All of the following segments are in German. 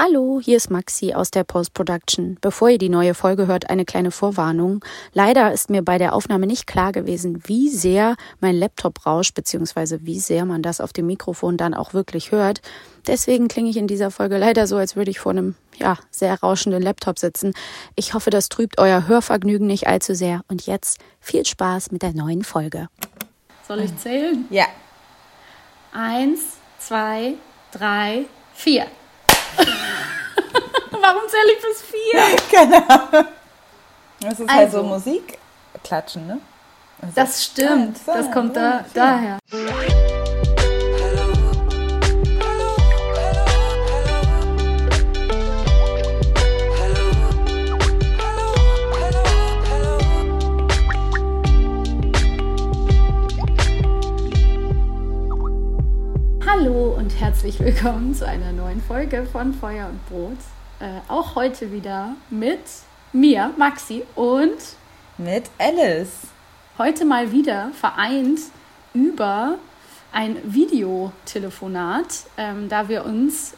Hallo, hier ist Maxi aus der Post-Production. Bevor ihr die neue Folge hört, eine kleine Vorwarnung. Leider ist mir bei der Aufnahme nicht klar gewesen, wie sehr mein Laptop rauscht, beziehungsweise wie sehr man das auf dem Mikrofon dann auch wirklich hört. Deswegen klinge ich in dieser Folge leider so, als würde ich vor einem, ja, sehr rauschenden Laptop sitzen. Ich hoffe, das trübt euer Hörvergnügen nicht allzu sehr. Und jetzt viel Spaß mit der neuen Folge. Soll ich zählen? Ja. Eins, zwei, drei, vier. Warum zähle ich bis vier? Genau. Das ist halt so Also. Musik klatschen, ne? Also, Das stimmt. Das kommt da, daher. Hallo und herzlich willkommen zu einer neuen Folge von Feuer und Brot. Äh, auch heute wieder mit mir, Maxi, und Mit Alice. heute mal wieder vereint über ein Videotelefonat, ähm, da wir uns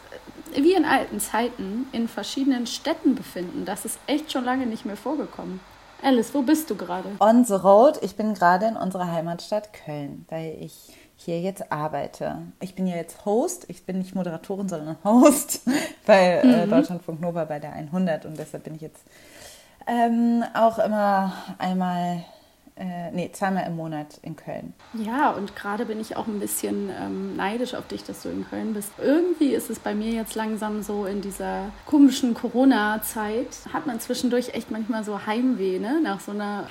äh, wie in alten Zeiten in verschiedenen Städten befinden. Das ist echt schon lange nicht mehr vorgekommen. Alice, wo bist du gerade? On the road. Ich bin gerade in unserer Heimatstadt Köln, weil ich hier jetzt arbeite. Ich bin ja jetzt Host. Ich bin nicht Moderatorin, sondern Host bei äh, Deutschlandfunk Nova bei der 100 und deshalb bin ich jetzt ähm, auch immer einmal, äh, nee, zweimal im Monat in Köln. Ja, und gerade bin ich auch ein bisschen ähm, neidisch auf dich, dass du in Köln bist. Irgendwie ist es bei mir jetzt langsam so in dieser komischen Corona-Zeit, hat man zwischendurch echt manchmal so Heimweh, ne? Nach so einer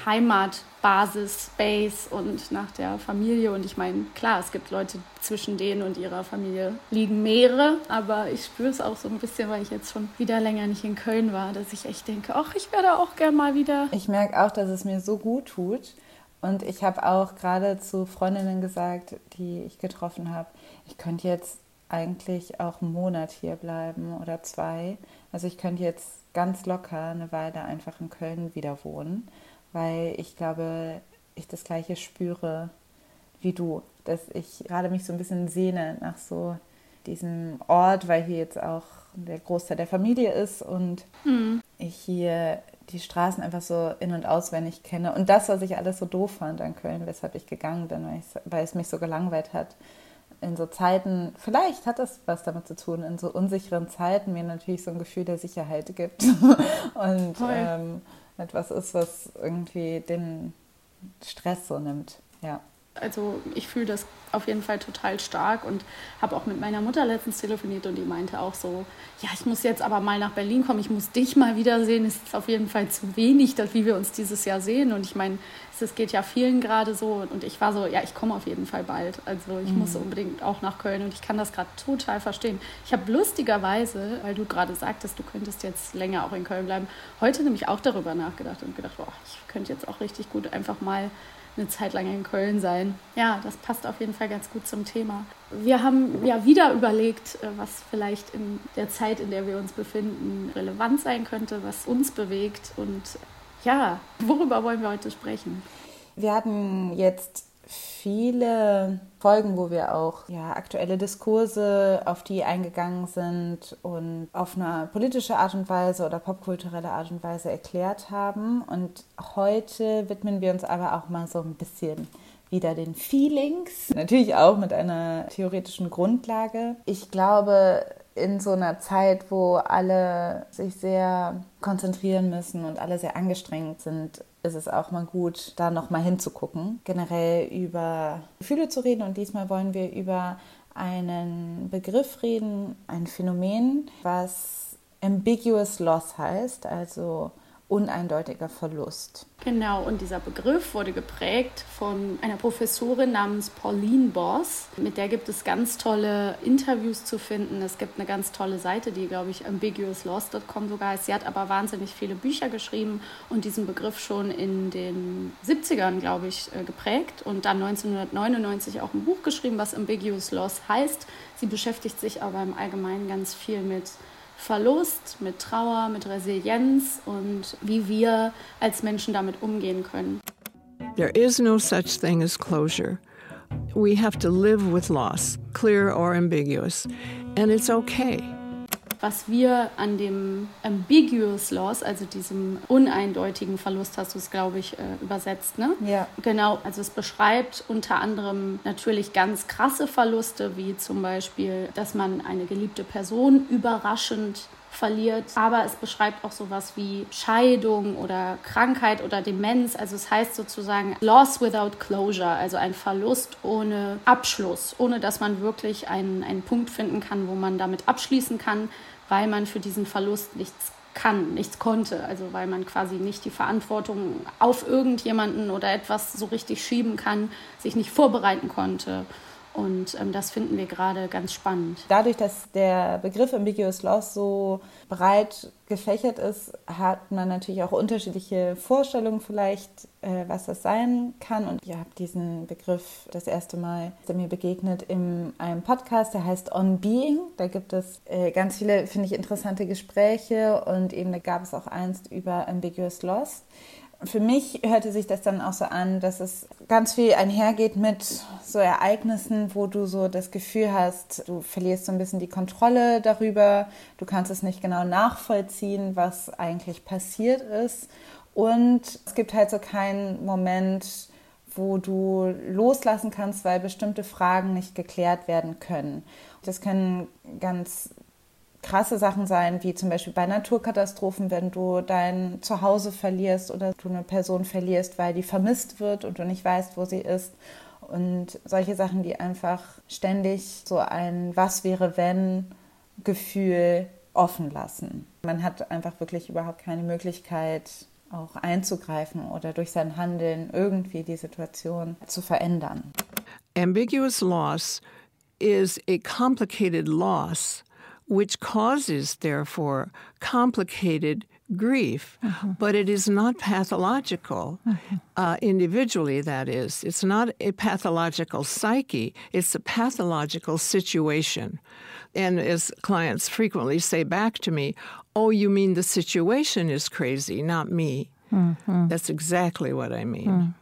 Heimatbasis, Space und nach der Familie. Und ich meine, klar, es gibt Leute zwischen denen und ihrer Familie liegen Meere, aber ich spüre es auch so ein bisschen, weil ich jetzt schon wieder länger nicht in Köln war, dass ich echt denke, ach, ich werde auch gern mal wieder. Ich merke auch, dass es mir so gut tut. Und ich habe auch gerade zu Freundinnen gesagt, die ich getroffen habe, ich könnte jetzt eigentlich auch einen Monat hier bleiben oder zwei. Also ich könnte jetzt ganz locker eine Weile einfach in Köln wieder wohnen, weil ich glaube, ich das gleiche spüre wie du, dass ich gerade mich so ein bisschen sehne nach so diesem Ort, weil hier jetzt auch der Großteil der Familie ist und ich hier die Straßen einfach so in- und auswendig kenne. Und das, was ich alles so doof fand an Köln, weshalb ich gegangen bin, weil, weil es mich so gelangweilt hat. In so Zeiten, vielleicht hat das was damit zu tun, in so unsicheren Zeiten mir natürlich so ein Gefühl der Sicherheit gibt. und ähm, etwas ist, was irgendwie den Stress so nimmt. Ja. Also ich fühle das auf jeden Fall total stark und habe auch mit meiner Mutter letztens telefoniert und die meinte auch so, ja, ich muss jetzt aber mal nach Berlin kommen, ich muss dich mal wiedersehen. Es ist auf jeden Fall zu wenig, dass, wie wir uns dieses Jahr sehen. Und ich meine, es geht ja vielen gerade so und ich war so, ja, ich komme auf jeden Fall bald. Also ich muss unbedingt auch nach Köln und ich kann das gerade total verstehen. Ich habe lustigerweise, weil du gerade sagtest, du könntest jetzt länger auch in Köln bleiben, heute nämlich auch darüber nachgedacht und gedacht, boah, ich könnte jetzt auch richtig gut einfach mal eine Zeit lang in Köln sein. Ja, das passt auf jeden Fall ganz gut zum Thema. Wir haben ja wieder überlegt, äh, was vielleicht in der Zeit, in der wir uns befinden, relevant sein könnte, was uns bewegt und ja, worüber wollen wir heute sprechen? Wir hatten jetzt viele Folgen, wo wir auch ja, aktuelle Diskurse, auf die eingegangen sind und auf eine politische Art und Weise oder popkulturelle Art und Weise erklärt haben. Und heute widmen wir uns aber auch mal so ein bisschen wieder den Feelings. Natürlich auch mit einer theoretischen Grundlage. Ich glaube, in so einer Zeit, wo alle sich sehr konzentrieren müssen und alle sehr angestrengt sind, ist es auch mal gut, da nochmal hinzugucken, generell über Gefühle zu reden. Und diesmal wollen wir über einen Begriff reden, ein Phänomen, was ambiguous loss heißt, also uneindeutiger Verlust. Genau, und dieser Begriff wurde geprägt von einer Professorin namens Pauline Boss. Mit der gibt es ganz tolle Interviews zu finden. Es gibt eine ganz tolle Seite, die, glaube ich, ambiguousloss.com sogar heißt. Sie hat aber wahnsinnig viele Bücher geschrieben und diesen Begriff schon in den 70ern, glaube ich, äh, geprägt und dann 1999 auch ein Buch geschrieben, was ambiguous loss heißt. Sie beschäftigt sich aber im Allgemeinen ganz viel mit Verlust, mit Trauer, mit Resilienz und wie wir als Menschen damit umgehen können. There is no such thing as closure. We have to live with loss, clear or ambiguous, and it's okay. Was wir an dem ambiguous loss, also diesem uneindeutigen Verlust, hast du es, glaube ich, äh, übersetzt, ne? Ja. Genau, also es beschreibt unter anderem natürlich ganz krasse Verluste, wie zum Beispiel, dass man eine geliebte Person überraschend verliert. Aber es beschreibt auch sowas wie Scheidung oder Krankheit oder Demenz. Also es heißt sozusagen Loss without closure, also ein Verlust ohne Abschluss, ohne dass man wirklich einen, einen Punkt finden kann, wo man damit abschließen kann, weil man für diesen Verlust nichts kann, nichts konnte. Also weil man quasi nicht die Verantwortung auf irgendjemanden oder etwas so richtig schieben kann, sich nicht vorbereiten konnte. Und ähm, das finden wir gerade ganz spannend. Dadurch, dass der Begriff Ambiguous Loss so breit gefächert ist, hat man natürlich auch unterschiedliche Vorstellungen vielleicht, äh, was das sein kann. Und ihr habt diesen Begriff das erste Mal der mir begegnet in einem Podcast, der heißt On Being. Da gibt es äh, ganz viele, finde ich, interessante Gespräche und eben da gab es auch eins über Ambiguous Loss für mich hörte sich das dann auch so an, dass es ganz viel einhergeht mit so Ereignissen, wo du so das Gefühl hast, du verlierst so ein bisschen die Kontrolle darüber, du kannst es nicht genau nachvollziehen, was eigentlich passiert ist. Und es gibt halt so keinen Moment, wo du loslassen kannst, weil bestimmte Fragen nicht geklärt werden können. Das können ganz krasse Sachen sein, wie zum Beispiel bei Naturkatastrophen, wenn du dein Zuhause verlierst oder du eine Person verlierst, weil die vermisst wird und du nicht weißt, wo sie ist. Und solche Sachen, die einfach ständig so ein Was wäre wenn Gefühl offen lassen. Man hat einfach wirklich überhaupt keine Möglichkeit, auch einzugreifen oder durch sein Handeln irgendwie die Situation zu verändern. Ambiguous loss is a complicated loss which causes, therefore, complicated grief, mm-hmm. but it is not pathological mm-hmm. uh, individually, that is. It's not a pathological psyche, it's a pathological situation. And as clients frequently say back to me, oh, you mean the situation is crazy, not me. Mm-hmm. That's exactly what I mean. Mm.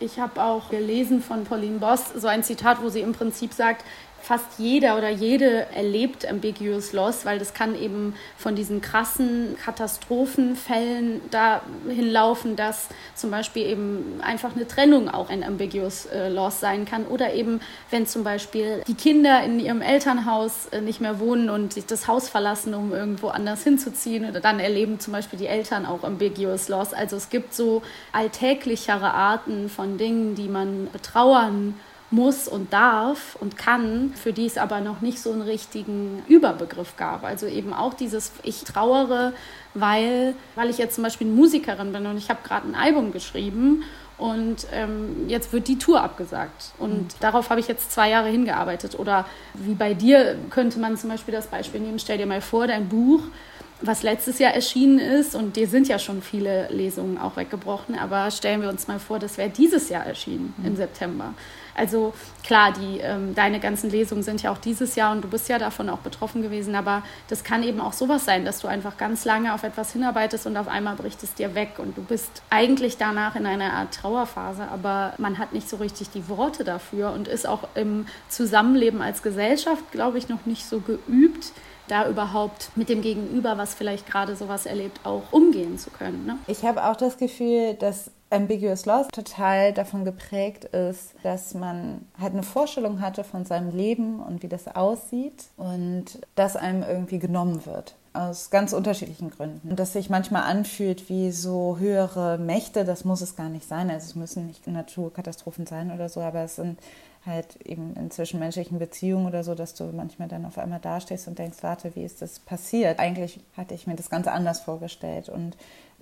Ich habe auch gelesen von Pauline Boss so ein Zitat, wo sie im Prinzip sagt, fast jeder oder jede erlebt Ambiguous Loss, weil das kann eben von diesen krassen Katastrophenfällen dahin laufen, dass zum Beispiel eben einfach eine Trennung auch ein Ambiguous äh, Loss sein kann oder eben wenn zum Beispiel die Kinder in ihrem Elternhaus äh, nicht mehr wohnen und sich das Haus verlassen, um irgendwo anders hinzuziehen oder dann erleben zum Beispiel die Eltern auch Ambiguous Loss. Also es gibt so alltäglichere Arten von Dingen, die man betrauern muss und darf und kann, für die es aber noch nicht so einen richtigen Überbegriff gab. Also eben auch dieses Ich trauere, weil, weil ich jetzt zum Beispiel Musikerin bin und ich habe gerade ein Album geschrieben und ähm, jetzt wird die Tour abgesagt. Und mhm. darauf habe ich jetzt zwei Jahre hingearbeitet. Oder wie bei dir könnte man zum Beispiel das Beispiel nehmen, stell dir mal vor, dein Buch was letztes Jahr erschienen ist, und dir sind ja schon viele Lesungen auch weggebrochen, aber stellen wir uns mal vor, das wäre dieses Jahr erschienen mhm. im September. Also klar, die, ähm, deine ganzen Lesungen sind ja auch dieses Jahr und du bist ja davon auch betroffen gewesen, aber das kann eben auch sowas sein, dass du einfach ganz lange auf etwas hinarbeitest und auf einmal bricht es dir weg und du bist eigentlich danach in einer Art Trauerphase, aber man hat nicht so richtig die Worte dafür und ist auch im Zusammenleben als Gesellschaft, glaube ich, noch nicht so geübt, da überhaupt mit dem Gegenüber, was vielleicht gerade sowas erlebt, auch umgehen zu können. Ne? Ich habe auch das Gefühl, dass Ambiguous Loss total davon geprägt ist, dass man halt eine Vorstellung hatte von seinem Leben und wie das aussieht und das einem irgendwie genommen wird. Aus ganz unterschiedlichen Gründen. Und dass sich manchmal anfühlt wie so höhere Mächte, das muss es gar nicht sein. Also es müssen nicht Naturkatastrophen sein oder so, aber es sind halt eben in zwischenmenschlichen Beziehungen oder so, dass du manchmal dann auf einmal dastehst und denkst, warte, wie ist das passiert? Eigentlich hatte ich mir das ganz anders vorgestellt. Und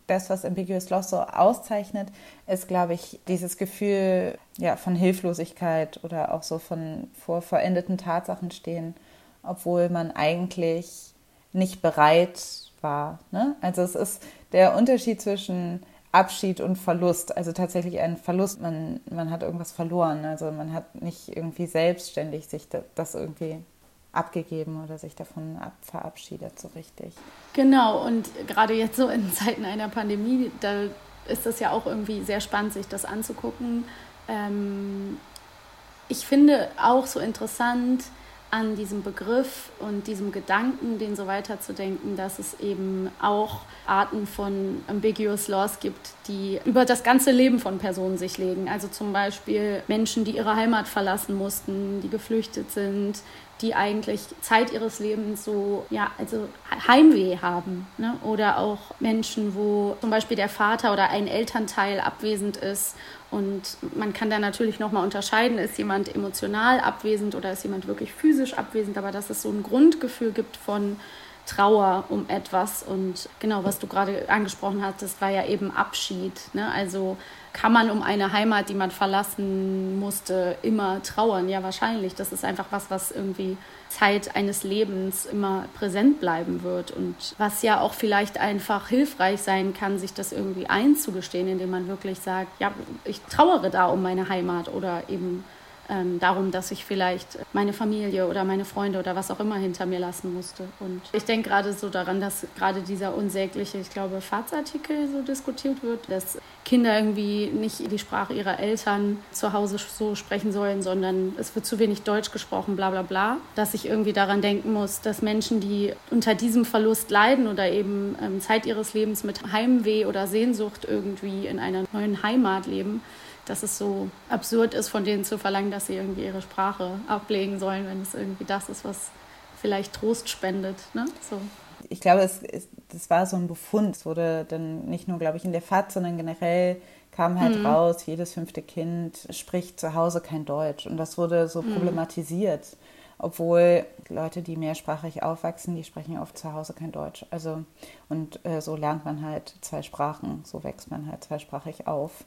das, was Ambiguous Loss so auszeichnet, ist, glaube ich, dieses Gefühl ja, von Hilflosigkeit oder auch so von vor verendeten Tatsachen stehen, obwohl man eigentlich nicht bereit war. Ne? Also es ist der Unterschied zwischen Abschied und Verlust, also tatsächlich ein Verlust, man, man hat irgendwas verloren, also man hat nicht irgendwie selbstständig sich das irgendwie abgegeben oder sich davon ab, verabschiedet so richtig. Genau, und gerade jetzt so in Zeiten einer Pandemie, da ist das ja auch irgendwie sehr spannend, sich das anzugucken. Ähm, ich finde auch so interessant, an diesem Begriff und diesem Gedanken, den so weiterzudenken, dass es eben auch Arten von ambiguous laws gibt, die über das ganze Leben von Personen sich legen. Also zum Beispiel Menschen, die ihre Heimat verlassen mussten, die geflüchtet sind, die eigentlich Zeit ihres Lebens so, ja, also Heimweh haben. Ne? Oder auch Menschen, wo zum Beispiel der Vater oder ein Elternteil abwesend ist. Und man kann da natürlich nochmal unterscheiden, ist jemand emotional abwesend oder ist jemand wirklich physisch abwesend, aber dass es so ein Grundgefühl gibt von Trauer um etwas. Und genau, was du gerade angesprochen hattest, war ja eben Abschied. Ne? Also kann man um eine Heimat, die man verlassen musste, immer trauern? Ja, wahrscheinlich. Das ist einfach was, was irgendwie Zeit eines Lebens immer präsent bleiben wird und was ja auch vielleicht einfach hilfreich sein kann, sich das irgendwie einzugestehen, indem man wirklich sagt, ja, ich trauere da um meine Heimat oder eben ähm, darum, dass ich vielleicht meine Familie oder meine Freunde oder was auch immer hinter mir lassen musste. Und ich denke gerade so daran, dass gerade dieser unsägliche, ich glaube, Fahrtsartikel so diskutiert wird, dass Kinder irgendwie nicht die Sprache ihrer Eltern zu Hause so sprechen sollen, sondern es wird zu wenig Deutsch gesprochen, bla bla bla. Dass ich irgendwie daran denken muss, dass Menschen, die unter diesem Verlust leiden oder eben ähm, Zeit ihres Lebens mit Heimweh oder Sehnsucht irgendwie in einer neuen Heimat leben, dass es so absurd ist, von denen zu verlangen, dass sie irgendwie ihre Sprache ablegen sollen, wenn es irgendwie das ist, was vielleicht Trost spendet. Ne? So. Ich glaube, es, es, das war so ein Befund. Es wurde dann nicht nur, glaube ich, in der FAZ, sondern generell kam halt mhm. raus, jedes fünfte Kind spricht zu Hause kein Deutsch. Und das wurde so mhm. problematisiert. Obwohl Leute, die mehrsprachig aufwachsen, die sprechen oft zu Hause kein Deutsch. Also, und äh, so lernt man halt zwei Sprachen, so wächst man halt zweisprachig auf.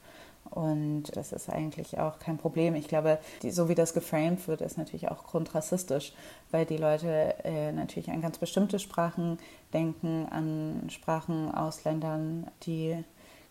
Und das ist eigentlich auch kein Problem. Ich glaube, die, so wie das geframed wird, ist natürlich auch grundrassistisch, weil die Leute äh, natürlich an ganz bestimmte Sprachen denken, an Sprachen aus Ländern, die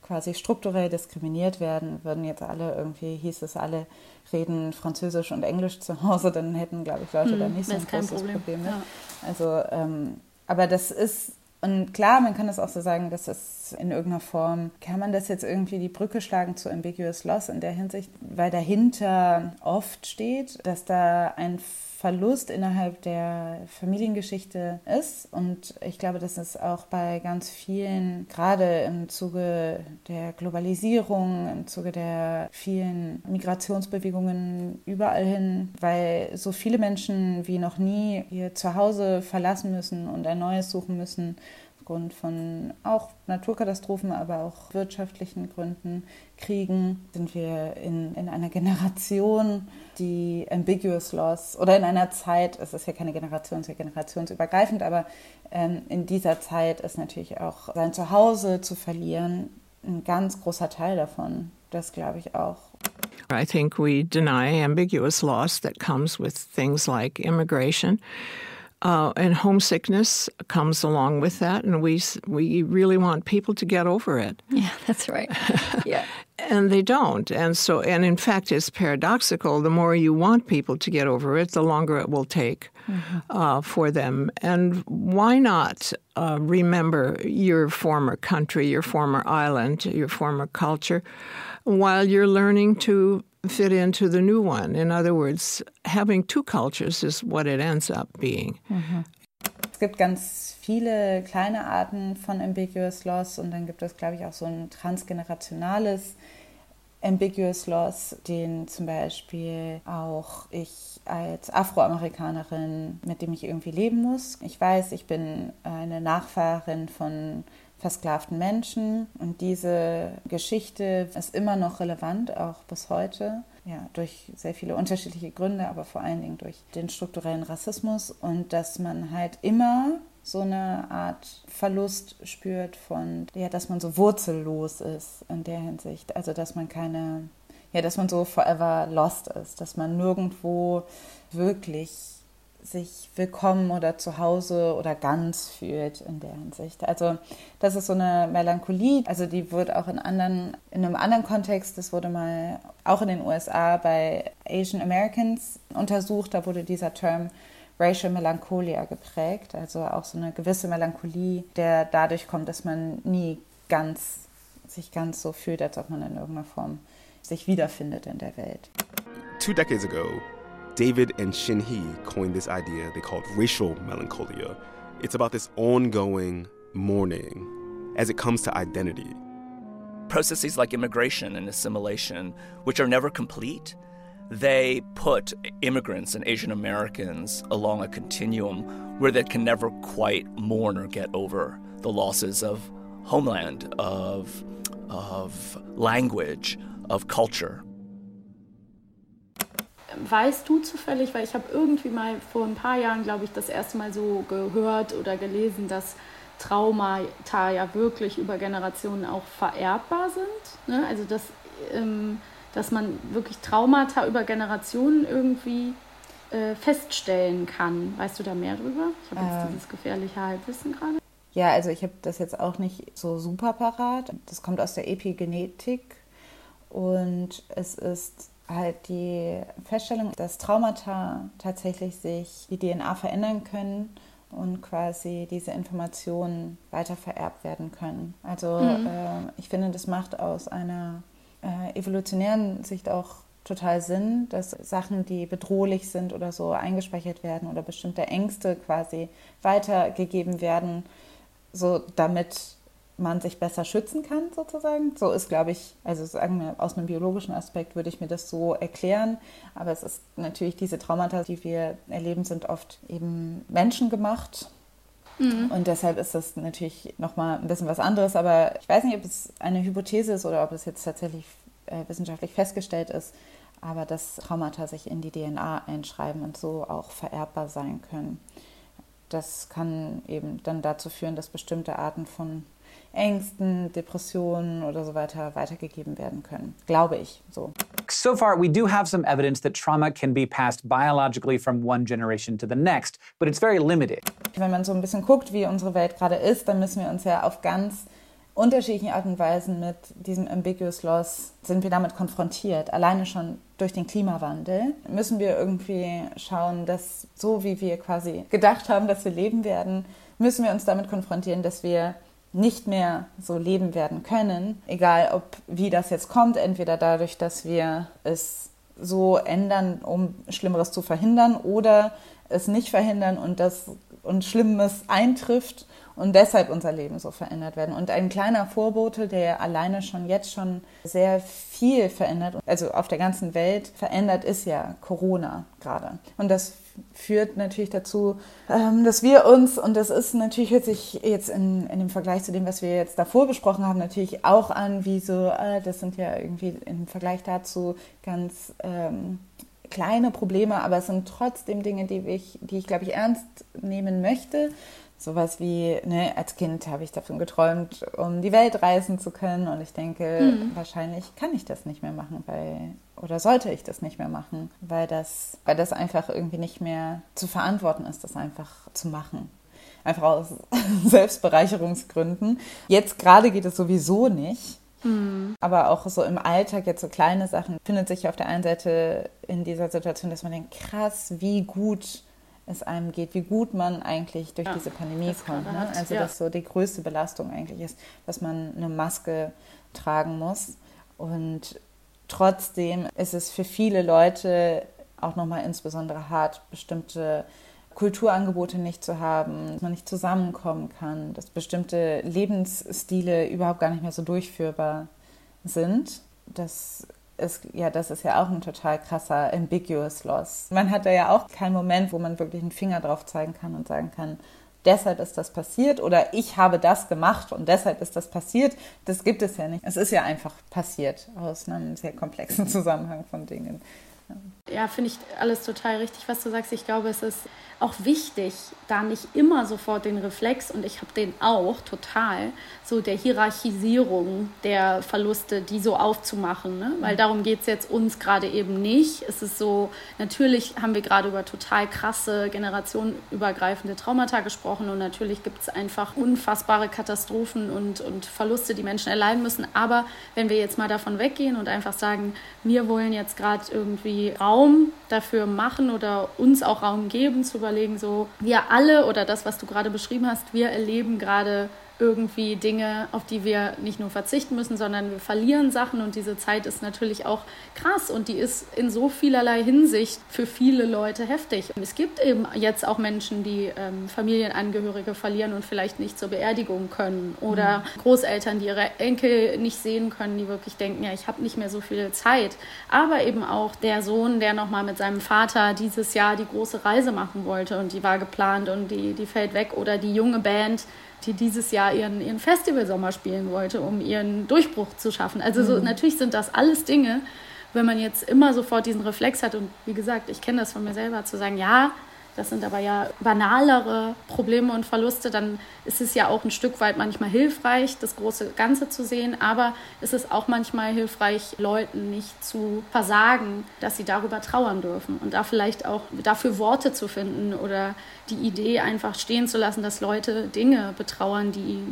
quasi strukturell diskriminiert werden. Würden jetzt alle irgendwie, hieß es, alle reden Französisch und Englisch zu Hause, dann hätten, glaube ich, Leute hm, da nicht so ein großes Problem, Problem mit. Ja. Also, ähm, aber das ist und klar, man kann das auch so sagen, dass es in irgendeiner Form, kann man das jetzt irgendwie die Brücke schlagen zu Ambiguous Loss in der Hinsicht, weil dahinter oft steht, dass da ein Verlust innerhalb der Familiengeschichte ist. Und ich glaube, dass es auch bei ganz vielen, gerade im Zuge der Globalisierung, im Zuge der vielen Migrationsbewegungen überall hin, weil so viele Menschen wie noch nie ihr Zuhause verlassen müssen und ein neues suchen müssen, aufgrund von auch Naturkatastrophen, aber auch wirtschaftlichen Gründen, Kriegen, sind wir in, in einer Generation, die ambiguous loss oder in einer Zeit, es ist ja keine Generation, es ist ja generationsübergreifend, aber ähm, in dieser Zeit ist natürlich auch sein Zuhause zu verlieren ein ganz großer Teil davon. Das glaube ich auch. I think we deny ambiguous loss that comes with things like immigration. Uh, and homesickness comes along with that, and we we really want people to get over it. Yeah, that's right. Yeah, and they don't, and so and in fact, it's paradoxical. The more you want people to get over it, the longer it will take mm-hmm. uh, for them. And why not uh, remember your former country, your former island, your former culture, while you're learning to fit into the new one. In other words, having two cultures is what it ends up being. Mhm. Es gibt ganz viele kleine Arten von ambiguous loss und dann gibt es, glaube ich, auch so ein transgenerationales ambiguous loss, den zum Beispiel auch ich als Afroamerikanerin, mit dem ich irgendwie leben muss. Ich weiß, ich bin eine Nachfahrin von versklavten Menschen. Und diese Geschichte ist immer noch relevant, auch bis heute. Ja, durch sehr viele unterschiedliche Gründe, aber vor allen Dingen durch den strukturellen Rassismus und dass man halt immer so eine Art Verlust spürt von, ja, dass man so wurzellos ist in der Hinsicht. Also, dass man keine, ja, dass man so forever lost ist, dass man nirgendwo wirklich sich willkommen oder zu Hause oder ganz fühlt in der Hinsicht. Also das ist so eine Melancholie, also die wird auch in anderen, in einem anderen Kontext, das wurde mal auch in den USA bei Asian Americans untersucht, da wurde dieser Term Racial Melancholia geprägt, also auch so eine gewisse Melancholie, der dadurch kommt, dass man nie ganz sich ganz so fühlt, als ob man in irgendeiner Form sich wiederfindet in der Welt. Two decades ago, David and Shin Hee coined this idea they called racial melancholia. It's about this ongoing mourning as it comes to identity. Processes like immigration and assimilation, which are never complete, they put immigrants and Asian Americans along a continuum where they can never quite mourn or get over the losses of homeland, of, of language, of culture. Weißt du zufällig, weil ich habe irgendwie mal vor ein paar Jahren, glaube ich, das erste Mal so gehört oder gelesen, dass Traumata ja wirklich über Generationen auch vererbbar sind. Ne? Also dass, ähm, dass man wirklich Traumata über Generationen irgendwie äh, feststellen kann. Weißt du da mehr drüber? Ich habe jetzt ähm, dieses gefährliche Halbwissen gerade. Ja, also ich habe das jetzt auch nicht so super parat. Das kommt aus der Epigenetik und es ist halt die Feststellung, dass Traumata tatsächlich sich die DNA verändern können und quasi diese Informationen weiter vererbt werden können. Also mhm. äh, ich finde, das macht aus einer äh, evolutionären Sicht auch total Sinn, dass Sachen, die bedrohlich sind oder so eingespeichert werden oder bestimmte Ängste quasi weitergegeben werden, so damit man sich besser schützen kann, sozusagen. So ist, glaube ich, also sagen wir, aus einem biologischen Aspekt würde ich mir das so erklären. Aber es ist natürlich diese Traumata, die wir erleben, sind oft eben menschengemacht. Mhm. Und deshalb ist das natürlich nochmal ein bisschen was anderes. Aber ich weiß nicht, ob es eine Hypothese ist oder ob es jetzt tatsächlich äh, wissenschaftlich festgestellt ist. Aber dass Traumata sich in die DNA einschreiben und so auch vererbbar sein können. Das kann eben dann dazu führen, dass bestimmte Arten von Ängsten, Depressionen oder so weiter weitergegeben werden können. Glaube ich so. So far, we do have some evidence that trauma can be passed biologically from one generation to the next, but it's very limited. Wenn man so ein bisschen guckt, wie unsere Welt gerade ist, dann müssen wir uns ja auf ganz unterschiedlichen Arten und Weisen mit diesem ambiguous loss sind wir damit konfrontiert. Alleine schon durch den Klimawandel müssen wir irgendwie schauen, dass so wie wir quasi gedacht haben, dass wir leben werden, müssen wir uns damit konfrontieren, dass wir nicht mehr so leben werden können, egal ob wie das jetzt kommt, entweder dadurch, dass wir es so ändern, um Schlimmeres zu verhindern oder es nicht verhindern und das und Schlimmes eintrifft und deshalb unser Leben so verändert werden. Und ein kleiner Vorbote, der alleine schon jetzt schon sehr viel verändert, also auf der ganzen Welt verändert, ist ja Corona gerade. Und das führt natürlich dazu, ähm, dass wir uns, und das ist natürlich, hört sich jetzt in, in dem Vergleich zu dem, was wir jetzt davor besprochen haben, natürlich auch an, wie so, äh, das sind ja irgendwie im Vergleich dazu ganz ähm, kleine Probleme, aber es sind trotzdem Dinge, die ich, die ich glaube ich, ernst nehmen möchte sowas wie, ne, als Kind habe ich davon geträumt, um die Welt reisen zu können. Und ich denke, mhm. wahrscheinlich kann ich das nicht mehr machen, weil, oder sollte ich das nicht mehr machen, weil das, weil das einfach irgendwie nicht mehr zu verantworten ist, das einfach zu machen. Einfach aus Selbstbereicherungsgründen. Jetzt gerade geht es sowieso nicht. Mhm. Aber auch so im Alltag jetzt so kleine Sachen findet sich auf der einen Seite in dieser Situation, dass man denkt, krass, wie gut es einem geht, wie gut man eigentlich durch ja, diese Pandemie kommt. Ne? Also, ja. dass so die größte Belastung eigentlich ist, dass man eine Maske tragen muss. Und trotzdem ist es für viele Leute auch nochmal insbesondere hart, bestimmte Kulturangebote nicht zu haben, dass man nicht zusammenkommen kann, dass bestimmte Lebensstile überhaupt gar nicht mehr so durchführbar sind. Das ist, ja, das ist ja auch ein total krasser ambiguous Loss. Man hat da ja auch keinen Moment, wo man wirklich einen Finger drauf zeigen kann und sagen kann, deshalb ist das passiert oder ich habe das gemacht und deshalb ist das passiert. Das gibt es ja nicht. Es ist ja einfach passiert aus einem sehr komplexen Zusammenhang von Dingen. Ja, finde ich alles total richtig, was du sagst. Ich glaube, es ist auch wichtig, da nicht immer sofort den Reflex, und ich habe den auch total, so der Hierarchisierung der Verluste, die so aufzumachen. Ne? Weil darum geht es jetzt uns gerade eben nicht. Es ist so, natürlich haben wir gerade über total krasse, generationenübergreifende Traumata gesprochen und natürlich gibt es einfach unfassbare Katastrophen und, und Verluste, die Menschen erleiden müssen. Aber wenn wir jetzt mal davon weggehen und einfach sagen, wir wollen jetzt gerade irgendwie Raum dafür machen oder uns auch Raum geben, zu überlegen, so wir alle oder das, was du gerade beschrieben hast, wir erleben gerade irgendwie Dinge, auf die wir nicht nur verzichten müssen, sondern wir verlieren Sachen und diese Zeit ist natürlich auch krass und die ist in so vielerlei Hinsicht für viele Leute heftig. Und es gibt eben jetzt auch Menschen, die ähm, Familienangehörige verlieren und vielleicht nicht zur Beerdigung können oder mhm. Großeltern, die ihre Enkel nicht sehen können, die wirklich denken, ja, ich habe nicht mehr so viel Zeit. Aber eben auch der Sohn, der nochmal mit seinem Vater dieses Jahr die große Reise machen wollte und die war geplant und die, die fällt weg oder die junge Band, die dieses Jahr ihren, ihren Festivalsommer spielen wollte, um ihren Durchbruch zu schaffen. Also so, mhm. natürlich sind das alles Dinge, wenn man jetzt immer sofort diesen Reflex hat und wie gesagt, ich kenne das von mir selber, zu sagen, ja, das sind aber ja banalere Probleme und Verluste, dann ist es ja auch ein Stück weit manchmal hilfreich, das große Ganze zu sehen, aber es ist auch manchmal hilfreich, Leuten nicht zu versagen, dass sie darüber trauern dürfen. Und da vielleicht auch dafür Worte zu finden oder die Idee einfach stehen zu lassen, dass Leute Dinge betrauern, die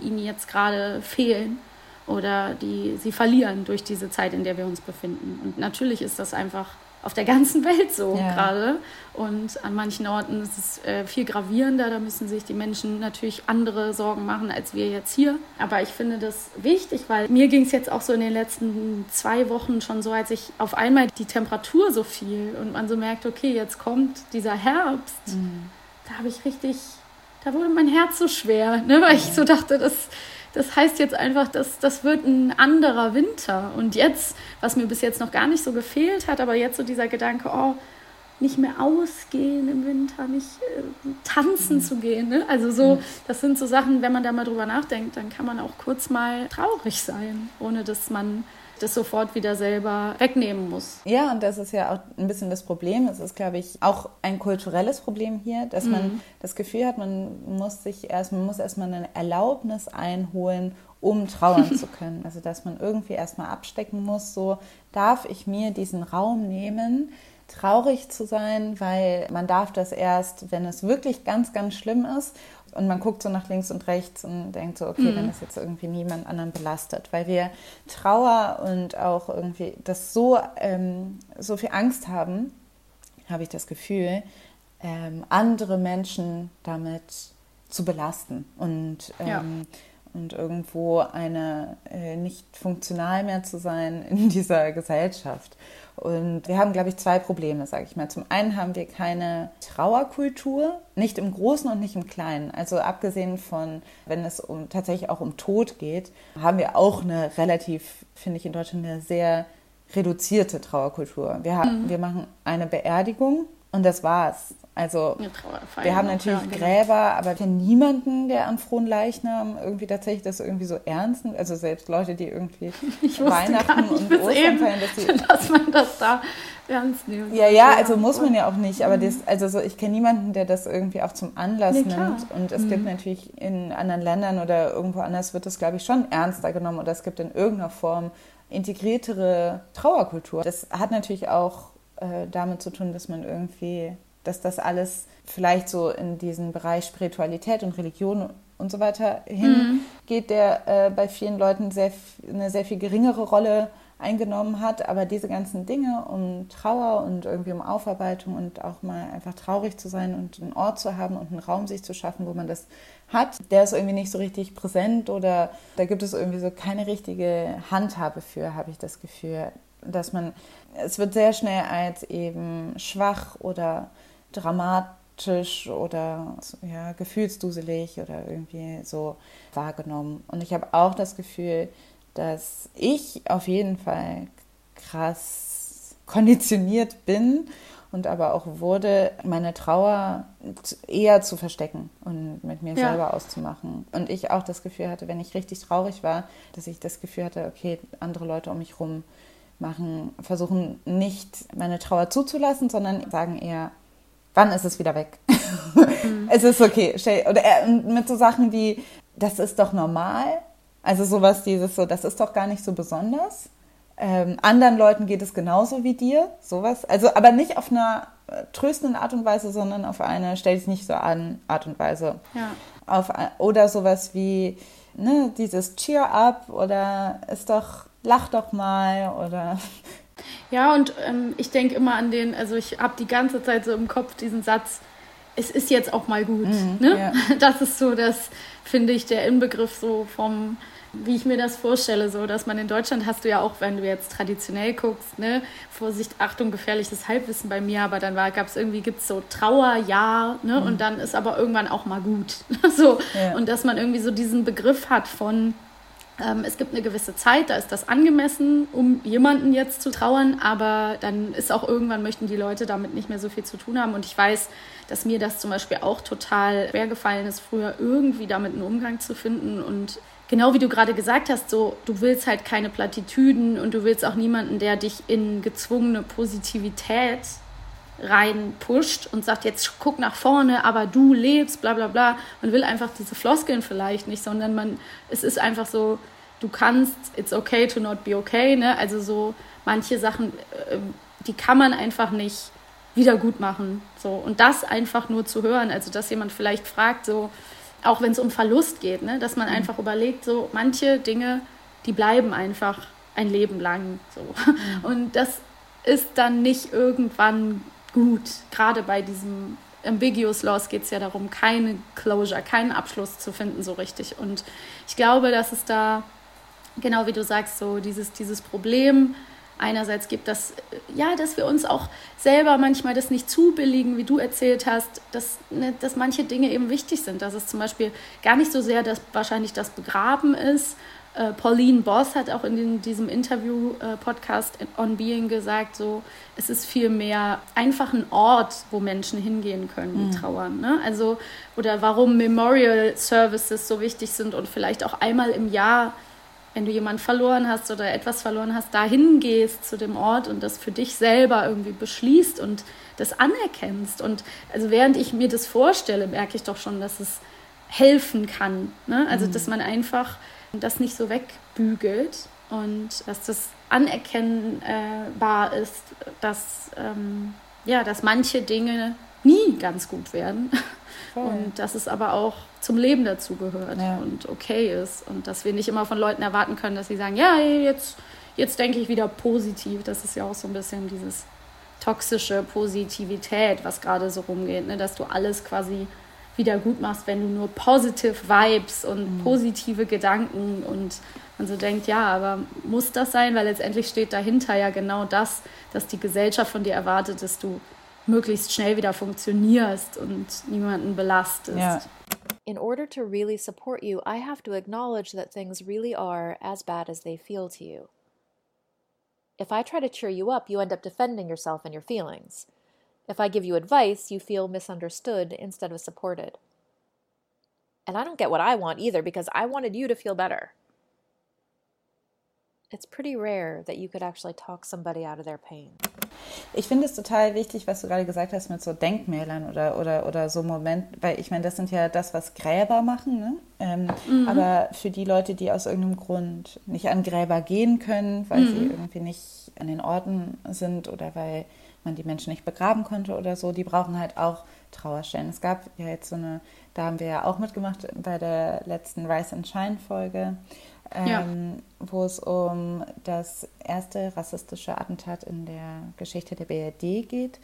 ihnen jetzt gerade fehlen oder die sie verlieren durch diese Zeit, in der wir uns befinden. Und natürlich ist das einfach auf der ganzen Welt so ja. gerade. Und an manchen Orten ist es äh, viel gravierender. Da müssen sich die Menschen natürlich andere Sorgen machen als wir jetzt hier. Aber ich finde das wichtig, weil mir ging es jetzt auch so in den letzten zwei Wochen schon so, als ich auf einmal die Temperatur so fiel und man so merkt, okay, jetzt kommt dieser Herbst. Mhm. Da habe ich richtig, da wurde mein Herz so schwer, ne? weil ich so dachte, das das heißt jetzt einfach, dass das wird ein anderer Winter. Und jetzt, was mir bis jetzt noch gar nicht so gefehlt hat, aber jetzt so dieser Gedanke, oh, nicht mehr ausgehen im Winter, nicht äh, tanzen mhm. zu gehen. Ne? Also so, mhm. das sind so Sachen, wenn man da mal drüber nachdenkt, dann kann man auch kurz mal traurig sein, ohne dass man das sofort wieder selber wegnehmen muss. Ja, und das ist ja auch ein bisschen das Problem. Es ist, glaube ich, auch ein kulturelles Problem hier, dass mhm. man das Gefühl hat, man muss sich erst, man muss erstmal eine Erlaubnis einholen, um trauern zu können. Also dass man irgendwie erstmal abstecken muss, so darf ich mir diesen Raum nehmen, traurig zu sein, weil man darf das erst, wenn es wirklich ganz, ganz schlimm ist. Und man guckt so nach links und rechts und denkt so, okay, mhm. dann ist jetzt irgendwie niemand anderen belastet, weil wir Trauer und auch irgendwie das so, ähm, so viel Angst haben, habe ich das Gefühl, ähm, andere Menschen damit zu belasten und, ähm, ja. und irgendwo eine äh, nicht funktional mehr zu sein in dieser Gesellschaft. Und wir haben, glaube ich, zwei Probleme, sage ich mal. Zum einen haben wir keine Trauerkultur, nicht im Großen und nicht im Kleinen. Also abgesehen von, wenn es um tatsächlich auch um Tod geht, haben wir auch eine relativ, finde ich in Deutschland eine sehr reduzierte Trauerkultur. Wir, mhm. wir machen eine Beerdigung und das war's. Also wir haben natürlich ja, genau. Gräber, aber wir niemanden, der an frohen Leichnam irgendwie tatsächlich das irgendwie so ernst nimmt. Also selbst Leute, die irgendwie Weihnachten und Ostern feiern, dass, die, dass man das da ernst nimmt. Ja, ja, also muss man ja auch nicht. Aber das, also so, ich kenne niemanden, der das irgendwie auch zum Anlass nee, nimmt. Und es mhm. gibt natürlich in anderen Ländern oder irgendwo anders wird das, glaube ich, schon ernster genommen. Oder es gibt in irgendeiner Form integriertere Trauerkultur. Das hat natürlich auch äh, damit zu tun, dass man irgendwie dass das alles vielleicht so in diesen Bereich Spiritualität und Religion und so weiter hingeht, mhm. der äh, bei vielen Leuten sehr, eine sehr viel geringere Rolle eingenommen hat. Aber diese ganzen Dinge um Trauer und irgendwie um Aufarbeitung und auch mal einfach traurig zu sein und einen Ort zu haben und einen Raum sich zu schaffen, wo man das hat, der ist irgendwie nicht so richtig präsent oder da gibt es irgendwie so keine richtige Handhabe für, habe ich das Gefühl, dass man, es wird sehr schnell als eben schwach oder dramatisch oder ja, gefühlsduselig oder irgendwie so wahrgenommen. Und ich habe auch das Gefühl, dass ich auf jeden Fall krass konditioniert bin und aber auch wurde, meine Trauer eher zu verstecken und mit mir ja. selber auszumachen. Und ich auch das Gefühl hatte, wenn ich richtig traurig war, dass ich das Gefühl hatte, okay, andere Leute um mich herum machen, versuchen nicht meine Trauer zuzulassen, sondern sagen eher, wann ist es wieder weg? Mhm. es ist okay. Oder äh, mit so Sachen wie, das ist doch normal. Also sowas, dieses so, das ist doch gar nicht so besonders. Ähm, anderen Leuten geht es genauso wie dir, sowas. Also, aber nicht auf einer äh, tröstenden Art und Weise, sondern auf eine stell dich nicht so an Art und Weise. Ja. Auf, oder sowas wie, ne, dieses Cheer up oder ist doch, lach doch mal oder ja, und ähm, ich denke immer an den, also ich habe die ganze Zeit so im Kopf diesen Satz, es ist jetzt auch mal gut. Mhm, ne? ja. Das ist so, das finde ich der Inbegriff so vom, wie ich mir das vorstelle, so dass man in Deutschland hast du ja auch, wenn du jetzt traditionell guckst, ne, Vorsicht, Achtung, gefährliches Halbwissen bei mir, aber dann gab es irgendwie, gibt es so Trauer, ja, ne, und dann ist aber irgendwann auch mal gut. so. Ja. Und dass man irgendwie so diesen Begriff hat von, es gibt eine gewisse Zeit, da ist das angemessen, um jemanden jetzt zu trauern, aber dann ist auch irgendwann, möchten die Leute damit nicht mehr so viel zu tun haben. Und ich weiß, dass mir das zum Beispiel auch total schwer gefallen ist, früher irgendwie damit einen Umgang zu finden. Und genau wie du gerade gesagt hast, so, du willst halt keine Plattitüden und du willst auch niemanden, der dich in gezwungene Positivität reinpusht und sagt, jetzt guck nach vorne, aber du lebst, bla bla bla. Man will einfach diese Floskeln vielleicht nicht, sondern man, es ist einfach so, du kannst, it's okay to not be okay, ne? Also so manche Sachen, äh, die kann man einfach nicht wieder gut machen. So. Und das einfach nur zu hören, also dass jemand vielleicht fragt, so, auch wenn es um Verlust geht, ne? dass man einfach überlegt, so manche Dinge, die bleiben einfach ein Leben lang. So. Und das ist dann nicht irgendwann gut. Gerade bei diesem Ambiguous Loss geht es ja darum, keine Closure, keinen Abschluss zu finden so richtig. Und ich glaube, dass es da, genau wie du sagst, so dieses, dieses Problem einerseits gibt, dass, ja, dass wir uns auch selber manchmal das nicht zubilligen, wie du erzählt hast, dass, ne, dass manche Dinge eben wichtig sind. Dass es zum Beispiel gar nicht so sehr, dass wahrscheinlich das Begraben ist. Äh, Pauline Boss hat auch in den, diesem Interview-Podcast äh, On Being gesagt, so, es ist vielmehr einfach ein Ort, wo Menschen hingehen können, die trauern. Ne? Also, oder warum Memorial Services so wichtig sind und vielleicht auch einmal im Jahr wenn du jemanden verloren hast oder etwas verloren hast, dahin gehst zu dem Ort und das für dich selber irgendwie beschließt und das anerkennst. Und also während ich mir das vorstelle, merke ich doch schon, dass es helfen kann. Ne? Also dass man einfach das nicht so wegbügelt und dass das anerkennbar ist, dass, ähm, ja, dass manche Dinge nie ganz gut werden. Und dass es aber auch zum Leben dazugehört Ja. und okay ist. Und dass wir nicht immer von Leuten erwarten können, dass sie sagen, ja, jetzt, jetzt denke ich wieder positiv. Das ist ja auch so ein bisschen dieses toxische Positivität, was gerade so rumgeht, ne? dass du alles quasi wieder gut machst, wenn du nur positive Vibes und positive Gedanken und man so denkt, ja, aber muss das sein? Weil letztendlich steht dahinter ja genau das, dass die Gesellschaft von dir erwartet, dass du möglichst schnell wieder funktionierst und niemanden belastest. Ja. In order to really support you, I have to acknowledge that things really are as bad as they feel to you. If I try to cheer you up, you end up defending yourself and your feelings. If I give you advice, you feel misunderstood instead of supported. And I don't get what I want either because I wanted you to feel better. It's pretty rare that you could actually talk somebody out of their pain. Ich finde es total wichtig, was du gerade gesagt hast mit so Denkmälern oder, oder, oder so Moment, weil ich meine, das sind ja das, was Gräber machen, ne? Ähm, Aber für die Leute, die aus irgendeinem Grund nicht an Gräber gehen können, weil sie irgendwie nicht an den Orten sind oder weil man die Menschen nicht begraben konnte oder so, die brauchen halt auch Trauerstellen. Es gab ja jetzt so eine, da haben wir ja auch mitgemacht bei der letzten Rise and Shine Folge, Ja. ähm, wo es um das erste rassistische Attentat in der Geschichte der BRD geht.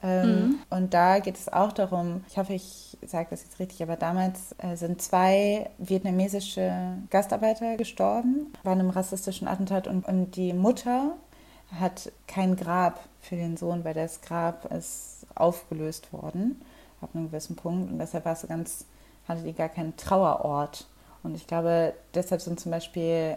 Ähm, Und da geht es auch darum, ich hoffe, ich sage das jetzt richtig, aber damals äh, sind zwei vietnamesische Gastarbeiter gestorben, waren im rassistischen Attentat und, und die Mutter hat kein Grab für den Sohn, weil das Grab ist aufgelöst worden ab einem gewissen Punkt und deshalb war es ganz, hatte die gar keinen Trauerort. Und ich glaube, deshalb sind zum Beispiel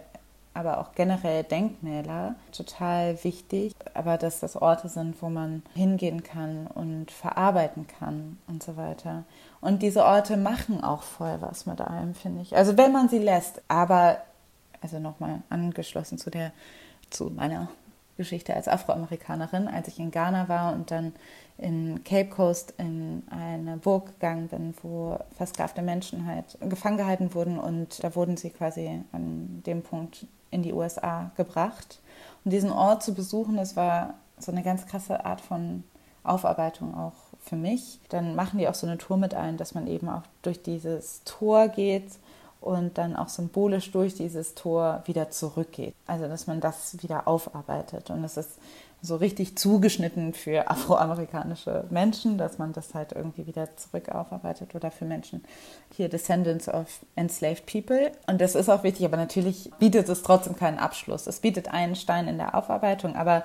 aber auch generell Denkmäler total wichtig, aber dass das Orte sind, wo man hingehen kann und verarbeiten kann und so weiter. Und diese Orte machen auch voll was mit einem, finde ich. Also wenn man sie lässt, aber also nochmal angeschlossen zu der zu meiner Geschichte als Afroamerikanerin, als ich in Ghana war und dann in Cape Coast in eine Burg gegangen bin, wo versklavte Menschen halt gefangen gehalten wurden und da wurden sie quasi an dem Punkt in die USA gebracht. Und diesen Ort zu besuchen, das war so eine ganz krasse Art von Aufarbeitung auch für mich. Dann machen die auch so eine Tour mit ein, dass man eben auch durch dieses Tor geht und dann auch symbolisch durch dieses Tor wieder zurückgeht. Also dass man das wieder aufarbeitet. Und es ist so richtig zugeschnitten für afroamerikanische Menschen, dass man das halt irgendwie wieder zurück aufarbeitet oder für Menschen hier Descendants of enslaved people. Und das ist auch wichtig, aber natürlich bietet es trotzdem keinen Abschluss. Es bietet einen Stein in der Aufarbeitung, aber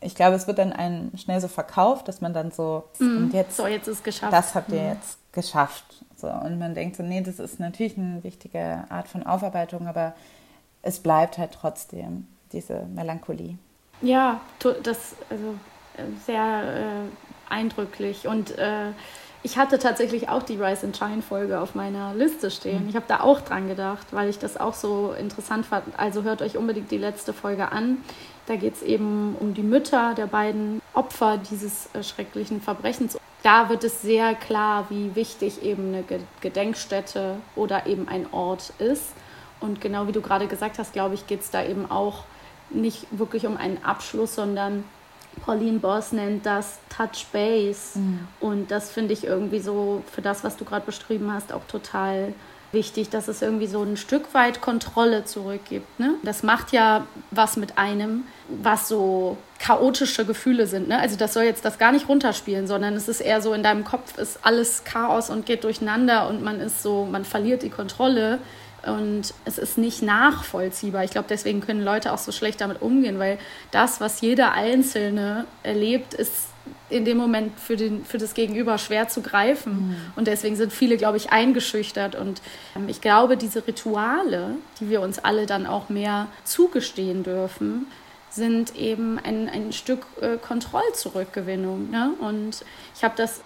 ich glaube, es wird dann einen schnell so verkauft, dass man dann so, mm, und jetzt, so, jetzt ist geschafft. Das habt ihr mm. jetzt geschafft. So, und man denkt so, nee, das ist natürlich eine wichtige Art von Aufarbeitung, aber es bleibt halt trotzdem diese Melancholie. Ja, das also äh, sehr äh, eindrücklich. Und äh, ich hatte tatsächlich auch die Rise and Shine Folge auf meiner Liste stehen. Mhm. Ich habe da auch dran gedacht, weil ich das auch so interessant fand. Also hört euch unbedingt die letzte Folge an. Da geht es eben um die Mütter der beiden Opfer dieses äh, schrecklichen Verbrechens. Da wird es sehr klar, wie wichtig eben eine Gedenkstätte oder eben ein Ort ist. Und genau wie du gerade gesagt hast, glaube ich, geht es da eben auch nicht wirklich um einen Abschluss, sondern Pauline Boss nennt das Touch Base. Mhm. Und das finde ich irgendwie so für das, was du gerade beschrieben hast, auch total wichtig, dass es irgendwie so ein Stück weit Kontrolle zurückgibt. Ne? Das macht ja was mit einem, was so chaotische Gefühle sind. Ne? Also das soll jetzt das gar nicht runterspielen, sondern es ist eher so, in deinem Kopf ist alles Chaos und geht durcheinander und man ist so, man verliert die Kontrolle und es ist nicht nachvollziehbar. Ich glaube, deswegen können Leute auch so schlecht damit umgehen, weil das, was jeder Einzelne erlebt, ist in dem Moment für, den, für das Gegenüber schwer zu greifen. Mhm. Und deswegen sind viele, glaube ich, eingeschüchtert. Und ähm, ich glaube, diese Rituale, die wir uns alle dann auch mehr zugestehen dürfen, sind eben ein, ein Stück äh, Kontrollzurückgewinnung. Ne? Und ich habe das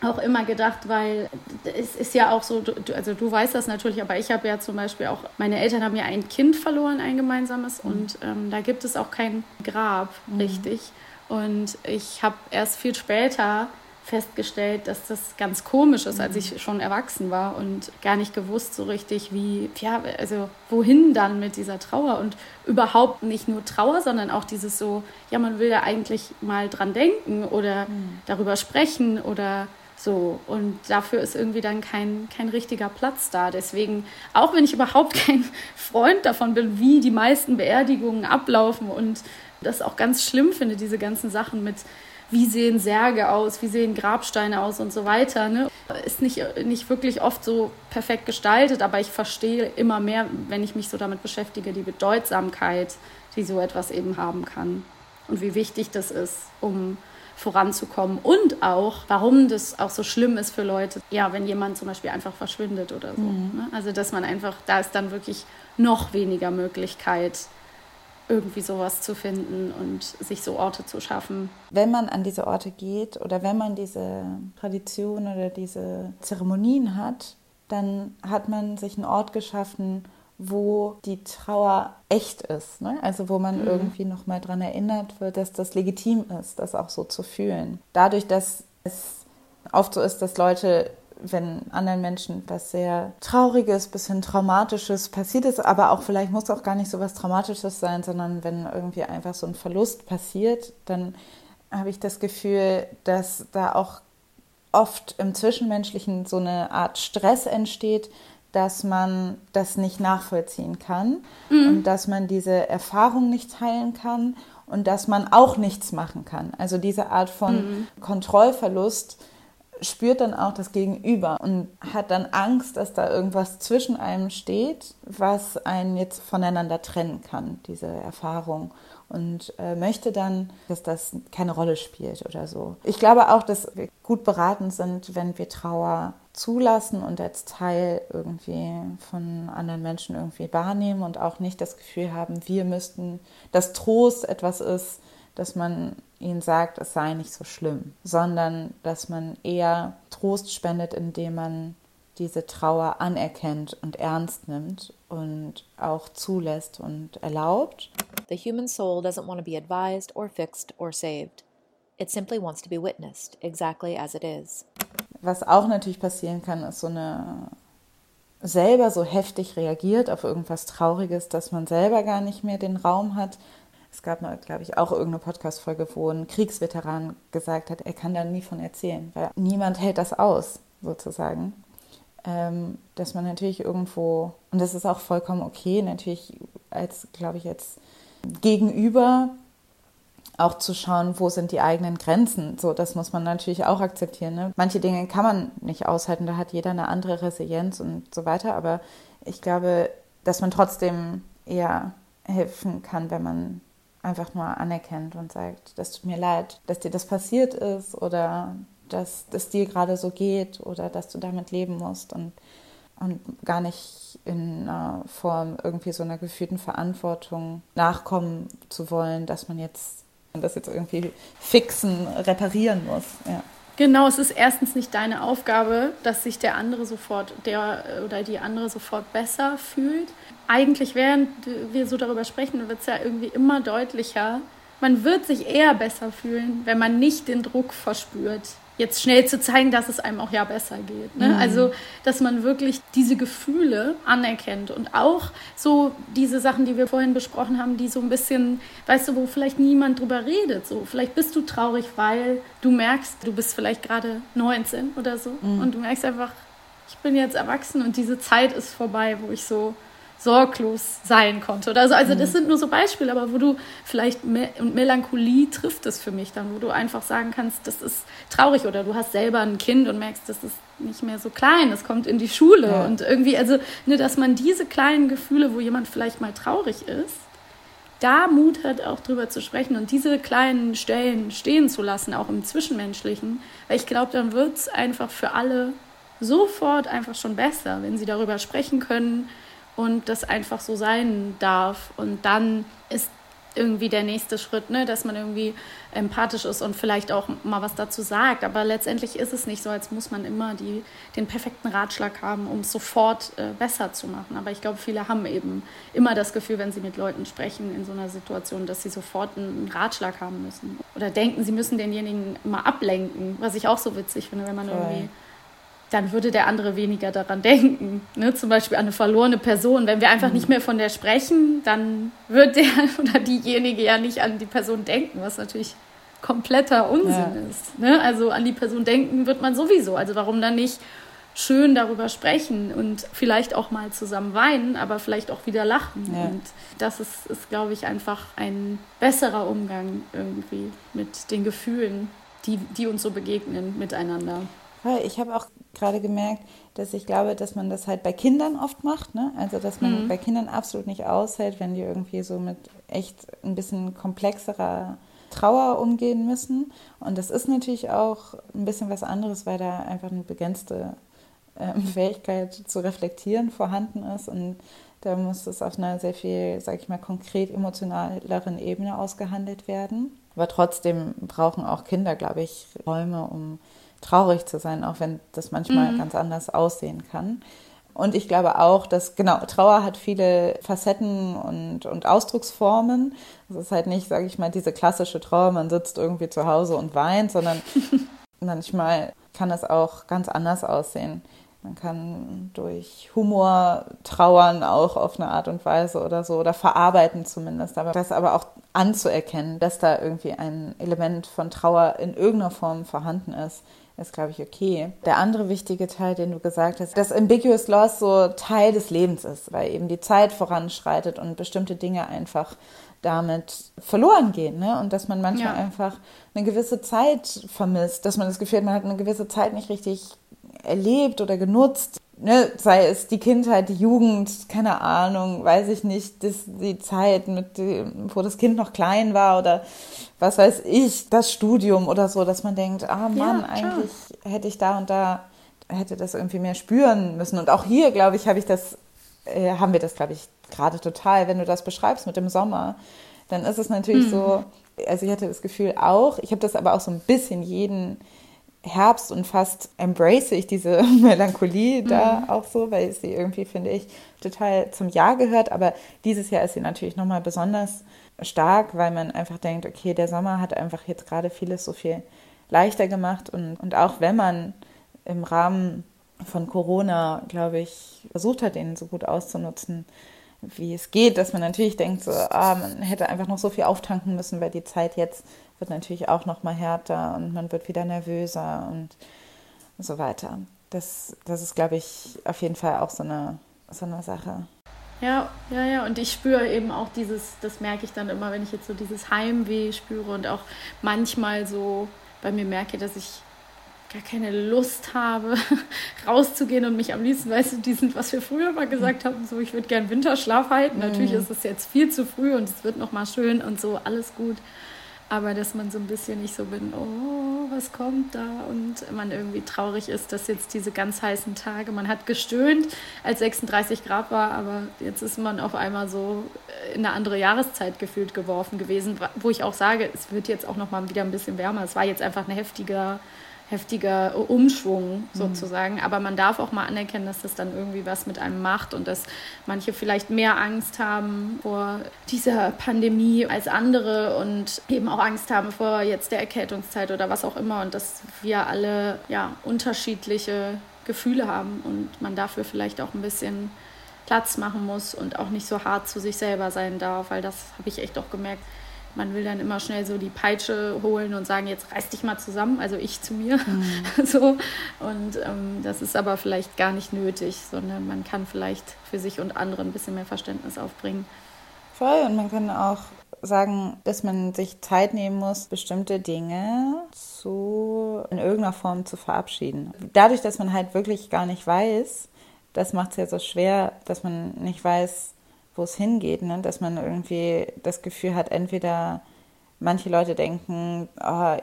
auch immer gedacht, weil es ist ja auch so, du, also du weißt das natürlich, aber ich habe ja zum Beispiel auch, meine Eltern haben ja ein Kind verloren, ein gemeinsames, mhm. und ähm, da gibt es auch kein Grab, mhm. richtig. Und ich habe erst viel später festgestellt, dass das ganz komisch ist, als mhm. ich schon erwachsen war und gar nicht gewusst so richtig, wie, ja, also wohin dann mit dieser Trauer und überhaupt nicht nur Trauer, sondern auch dieses so, ja, man will ja eigentlich mal dran denken oder mhm. darüber sprechen oder so, und dafür ist irgendwie dann kein, kein richtiger Platz da. Deswegen, auch wenn ich überhaupt kein Freund davon bin, wie die meisten Beerdigungen ablaufen und das auch ganz schlimm finde, diese ganzen Sachen mit, wie sehen Särge aus, wie sehen Grabsteine aus und so weiter. Ne? Ist nicht, nicht wirklich oft so perfekt gestaltet, aber ich verstehe immer mehr, wenn ich mich so damit beschäftige, die Bedeutsamkeit, die so etwas eben haben kann. Und wie wichtig das ist, um voranzukommen und auch, warum das auch so schlimm ist für Leute, ja, wenn jemand zum Beispiel einfach verschwindet oder so. Mhm. Ne? Also, dass man einfach, da ist dann wirklich noch weniger Möglichkeit, irgendwie sowas zu finden und sich so Orte zu schaffen. Wenn man an diese Orte geht oder wenn man diese Tradition oder diese Zeremonien hat, dann hat man sich einen Ort geschaffen, wo die Trauer echt ist. Ne? Also wo man mhm. irgendwie nochmal daran erinnert wird, dass das legitim ist, das auch so zu fühlen. Dadurch, dass es oft so ist, dass Leute wenn anderen Menschen was sehr Trauriges, bisschen Traumatisches passiert ist, aber auch vielleicht muss auch gar nicht so was Traumatisches sein, sondern wenn irgendwie einfach so ein Verlust passiert, dann habe ich das Gefühl, dass da auch oft im Zwischenmenschlichen so eine Art Stress entsteht, dass man das nicht nachvollziehen kann mhm. und dass man diese Erfahrung nicht teilen kann und dass man auch nichts machen kann. Also diese Art von mhm. Kontrollverlust spürt dann auch das Gegenüber und hat dann Angst, dass da irgendwas zwischen einem steht, was einen jetzt voneinander trennen kann, diese Erfahrung. Und äh, möchte dann, dass das keine Rolle spielt oder so. Ich glaube auch, dass wir gut beraten sind, wenn wir Trauer zulassen und als Teil irgendwie von anderen Menschen irgendwie wahrnehmen und auch nicht das Gefühl haben, wir müssten, dass Trost etwas ist, dass man ihnen sagt, es sei nicht so schlimm, sondern dass man eher Trost spendet, indem man diese Trauer anerkennt und ernst nimmt und auch zulässt und erlaubt. The human soul doesn't want to be advised or fixed or saved. It simply wants to be witnessed exactly as it is. Was auch natürlich passieren kann, ist so eine selber so heftig reagiert auf irgendwas Trauriges, dass man selber gar nicht mehr den Raum hat, es gab mal, glaube ich, auch irgendeine Podcast-Folge, wo ein Kriegsveteran gesagt hat, er kann da nie von erzählen, weil niemand hält das aus, sozusagen. Ähm, dass man natürlich irgendwo, und das ist auch vollkommen okay, natürlich als, glaube ich, als Gegenüber auch zu schauen, wo sind die eigenen Grenzen. So, das muss man natürlich auch akzeptieren. Ne? Manche Dinge kann man nicht aushalten, da hat jeder eine andere Resilienz und so weiter. Aber ich glaube, dass man trotzdem eher helfen kann, wenn man einfach nur anerkennt und sagt, das tut mir leid, dass dir das passiert ist oder dass es dir gerade so geht oder dass du damit leben musst und, und gar nicht in einer Form irgendwie so einer gefühlten Verantwortung nachkommen zu wollen, dass man jetzt das jetzt irgendwie fixen, reparieren muss. Ja. Genau, es ist erstens nicht deine Aufgabe, dass sich der andere sofort, der oder die andere sofort besser fühlt. Eigentlich, während wir so darüber sprechen, wird es ja irgendwie immer deutlicher. Man wird sich eher besser fühlen, wenn man nicht den Druck verspürt, jetzt schnell zu zeigen, dass es einem auch ja besser geht. Ne? Mhm. Also, dass man wirklich diese Gefühle anerkennt und auch so diese Sachen, die wir vorhin besprochen haben, die so ein bisschen, weißt du, wo vielleicht niemand drüber redet. So, vielleicht bist du traurig, weil du merkst, du bist vielleicht gerade 19 oder so mhm. und du merkst einfach, ich bin jetzt erwachsen und diese Zeit ist vorbei, wo ich so sorglos sein konnte. Oder so. Also das mhm. sind nur so Beispiele, aber wo du vielleicht Me und Melancholie trifft es für mich dann, wo du einfach sagen kannst, das ist traurig oder du hast selber ein Kind und merkst, das ist nicht mehr so klein, es kommt in die Schule ja. und irgendwie, also ne, dass man diese kleinen Gefühle, wo jemand vielleicht mal traurig ist, da Mut hat, auch drüber zu sprechen und diese kleinen Stellen stehen zu lassen, auch im Zwischenmenschlichen, weil ich glaube, dann wird es einfach für alle sofort einfach schon besser, wenn sie darüber sprechen können, und das einfach so sein darf. Und dann ist irgendwie der nächste Schritt, ne, dass man irgendwie empathisch ist und vielleicht auch mal was dazu sagt. Aber letztendlich ist es nicht so, als muss man immer die, den perfekten Ratschlag haben, um es sofort äh, besser zu machen. Aber ich glaube, viele haben eben immer das Gefühl, wenn sie mit Leuten sprechen in so einer Situation, dass sie sofort einen Ratschlag haben müssen. Oder denken, sie müssen denjenigen immer ablenken, was ich auch so witzig finde, wenn man Voll. irgendwie dann würde der andere weniger daran denken. Ne? Zum Beispiel an eine verlorene Person. Wenn wir einfach mhm. nicht mehr von der sprechen, dann wird der oder diejenige ja nicht an die Person denken, was natürlich kompletter Unsinn ja. ist. Ne? Also an die Person denken wird man sowieso. Also warum dann nicht schön darüber sprechen und vielleicht auch mal zusammen weinen, aber vielleicht auch wieder lachen. Ja. Und das ist, ist, glaube ich, einfach ein besserer Umgang irgendwie mit den Gefühlen, die, die uns so begegnen miteinander. Ich habe auch gerade gemerkt, dass ich glaube, dass man das halt bei Kindern oft macht. Ne? Also, dass man mhm. bei Kindern absolut nicht aushält, wenn die irgendwie so mit echt ein bisschen komplexerer Trauer umgehen müssen. Und das ist natürlich auch ein bisschen was anderes, weil da einfach eine begrenzte äh, Fähigkeit zu reflektieren vorhanden ist. Und da muss es auf einer sehr viel, sag ich mal, konkret emotionaleren Ebene ausgehandelt werden. Aber trotzdem brauchen auch Kinder, glaube ich, Räume, um traurig zu sein, auch wenn das manchmal mhm. ganz anders aussehen kann. Und ich glaube auch, dass, genau, Trauer hat viele Facetten und, und Ausdrucksformen. Es ist halt nicht, sage ich mal, diese klassische Trauer, man sitzt irgendwie zu Hause und weint, sondern manchmal kann es auch ganz anders aussehen. Man kann durch Humor trauern, auch auf eine Art und Weise oder so, oder verarbeiten zumindest. Aber das aber auch anzuerkennen, dass da irgendwie ein Element von Trauer in irgendeiner Form vorhanden ist, ist, glaube ich, okay. Der andere wichtige Teil, den du gesagt hast, dass Ambiguous Loss so Teil des Lebens ist, weil eben die Zeit voranschreitet und bestimmte Dinge einfach damit verloren gehen. Ne? Und dass man manchmal ja. einfach eine gewisse Zeit vermisst, dass man das Gefühl hat, man hat eine gewisse Zeit nicht richtig erlebt oder genutzt. Ne? Sei es die Kindheit, die Jugend, keine Ahnung, weiß ich nicht, das, die Zeit, mit, wo das Kind noch klein war oder was weiß ich, das Studium oder so, dass man denkt, ah Mann, ja, eigentlich hätte ich da und da, hätte das irgendwie mehr spüren müssen. Und auch hier, glaube ich, habe ich das, äh, haben wir das, glaube ich, gerade total, wenn du das beschreibst mit dem Sommer, dann ist es natürlich mhm. so, also ich hatte das Gefühl auch, ich habe das aber auch so ein bisschen jeden Herbst und fast embrace ich diese Melancholie mhm. da auch so, weil sie irgendwie, finde ich, total zum Jahr gehört. Aber dieses Jahr ist sie natürlich nochmal besonders stark, weil man einfach denkt, okay, der Sommer hat einfach jetzt gerade vieles so viel leichter gemacht und, und auch wenn man im Rahmen von Corona, glaube ich, versucht hat, den so gut auszunutzen, wie es geht, dass man natürlich denkt, so, ah, man hätte einfach noch so viel auftanken müssen, weil die Zeit jetzt wird natürlich auch noch mal härter und man wird wieder nervöser und so weiter. Das, das ist, glaube ich, auf jeden Fall auch so eine, so eine Sache. Ja, ja, ja. Und ich spüre eben auch dieses, das merke ich dann immer, wenn ich jetzt so dieses Heimweh spüre und auch manchmal so bei mir merke, dass ich gar keine Lust habe, rauszugehen und mich am liebsten, weißt du, diesen, was wir früher mal gesagt haben, so ich würde gern Winterschlaf halten. Natürlich mhm. ist es jetzt viel zu früh und es wird noch mal schön und so, alles gut. Aber dass man so ein bisschen nicht so bin, oh, was kommt da? Und man irgendwie traurig ist, dass jetzt diese ganz heißen Tage, man hat gestöhnt, als 36 Grad war, aber jetzt ist man auf einmal so in eine andere Jahreszeit gefühlt geworfen gewesen, wo ich auch sage, es wird jetzt auch noch mal wieder ein bisschen wärmer. Es war jetzt einfach ein heftiger heftiger Umschwung mhm. sozusagen. Mhm. Aber man darf auch mal anerkennen, dass das dann irgendwie was mit einem macht und dass manche vielleicht mehr Angst haben vor dieser Pandemie als andere und eben auch Angst haben vor jetzt der Erkältungszeit oder was auch immer und dass wir alle ja unterschiedliche Gefühle haben und man dafür vielleicht auch ein bisschen Platz machen muss und auch nicht so hart zu sich selber sein darf, weil das habe ich echt auch gemerkt man will dann immer schnell so die Peitsche holen und sagen, jetzt reiß dich mal zusammen, also ich zu mir. Mhm. so. Und ähm, das ist aber vielleicht gar nicht nötig, sondern man kann vielleicht für sich und andere ein bisschen mehr Verständnis aufbringen. Voll, und man kann auch sagen, dass man sich Zeit nehmen muss, bestimmte Dinge zu, in irgendeiner Form zu verabschieden. Dadurch, dass man halt wirklich gar nicht weiß, das macht es ja so schwer, dass man nicht weiß, wo es hingeht, ne? dass man irgendwie das Gefühl hat, entweder manche Leute denken, oh,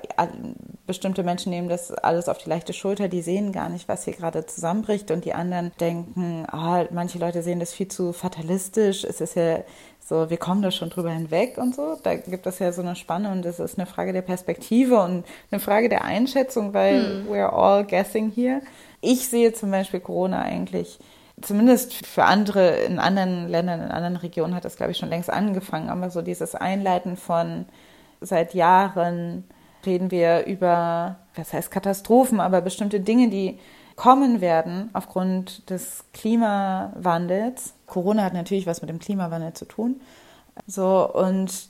bestimmte Menschen nehmen das alles auf die leichte Schulter, die sehen gar nicht, was hier gerade zusammenbricht und die anderen denken, oh, manche Leute sehen das viel zu fatalistisch, es ist ja so, wir kommen da schon drüber hinweg und so. Da gibt es ja so eine Spanne und es ist eine Frage der Perspektive und eine Frage der Einschätzung, weil hm. we're all guessing here. Ich sehe zum Beispiel Corona eigentlich zumindest für andere in anderen Ländern, in anderen Regionen hat das, glaube ich, schon längst angefangen. Aber so dieses Einleiten von seit Jahren reden wir über, was heißt Katastrophen, aber bestimmte Dinge, die kommen werden aufgrund des Klimawandels. Corona hat natürlich was mit dem Klimawandel zu tun. So, und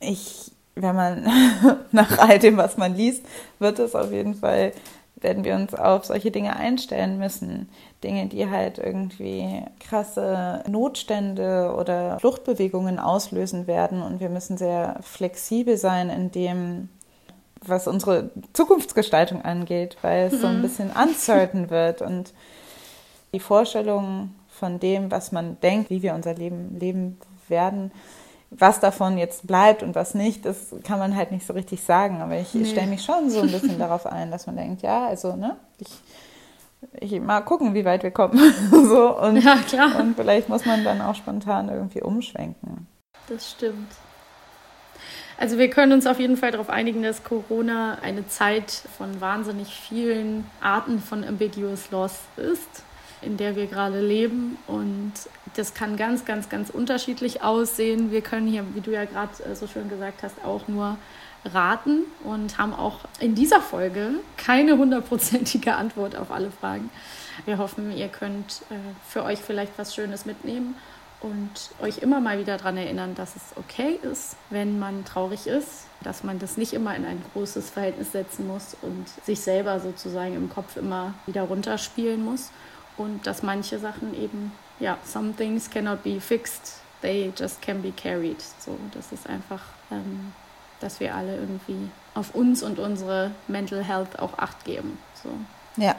ich, wenn man nach all dem, was man liest, wird es auf jeden Fall werden wir uns auf solche Dinge einstellen müssen. Dinge, die halt irgendwie krasse Notstände oder Fluchtbewegungen auslösen werden. Und wir müssen sehr flexibel sein in dem, was unsere Zukunftsgestaltung angeht, weil es mhm. so ein mhm. bisschen uncertain wird. Und die Vorstellung von dem, was man denkt, wie wir unser Leben leben werden, was davon jetzt bleibt und was nicht, das kann man halt nicht so richtig sagen. Aber ich, nee. stelle mich schon so ein bisschen darauf ein, dass man denkt, ja, also, ne, ich, ich mal gucken, wie weit wir kommen. so, und, ja, klar. Und vielleicht muss man dann auch spontan irgendwie umschwenken. Das stimmt. Also wir können uns auf jeden Fall darauf einigen, dass Corona eine Zeit von wahnsinnig vielen Arten von ambiguous loss ist in der wir gerade leben. Und das kann ganz, ganz, ganz unterschiedlich aussehen. Wir können hier, wie du ja gerade äh, so schön gesagt hast, auch nur raten und haben auch in dieser Folge keine hundertprozentige Antwort auf alle Fragen. Wir hoffen, ihr könnt äh, für euch vielleicht was Schönes mitnehmen und euch immer mal wieder daran erinnern, dass es okay ist, wenn man traurig ist, dass man das nicht immer in ein großes Verhältnis setzen muss und sich selber sozusagen im Kopf immer wieder runterspielen muss und dass manche Sachen eben, ja, some things cannot be fixed, they just can be carried. So, das ist einfach, ähm, dass wir alle irgendwie auf uns und unsere Mental Health auch Acht geben. So. Ja,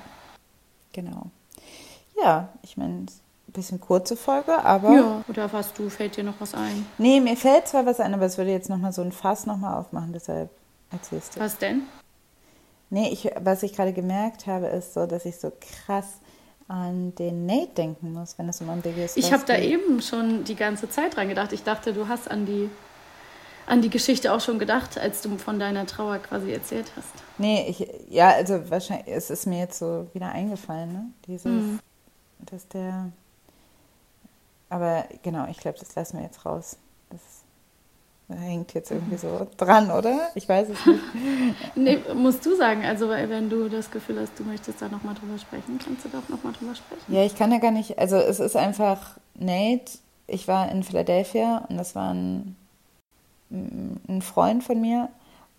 genau. Ja, ich meine, ein bisschen kurze Folge, aber. Ja, oder was du, fällt dir noch was ein? Nee, mir fällt zwar was ein, aber es würde jetzt nochmal so ein Fass nochmal aufmachen, deshalb erzählst du. Was denn? Nee, ich, was ich gerade gemerkt habe, ist so, dass ich so krass an den Nate denken muss, wenn es um ambiguous Ich habe da eben schon die ganze Zeit dran gedacht. Ich dachte, du hast an die, an die Geschichte auch schon gedacht, als du von deiner Trauer quasi erzählt hast. Nee, ich, ja, also wahrscheinlich, es ist mir jetzt so wieder eingefallen, ne? Dieses, mhm. dass der, aber genau, ich glaube, das lassen wir jetzt raus. Das hängt jetzt irgendwie so dran, oder? Ich weiß es nicht. nee, musst du sagen. Also wenn du das Gefühl hast, du möchtest da nochmal drüber sprechen, kannst du doch nochmal drüber sprechen. Ja, ich kann ja gar nicht. Also es ist einfach Nate. Ich war in Philadelphia und das war ein, ein Freund von mir.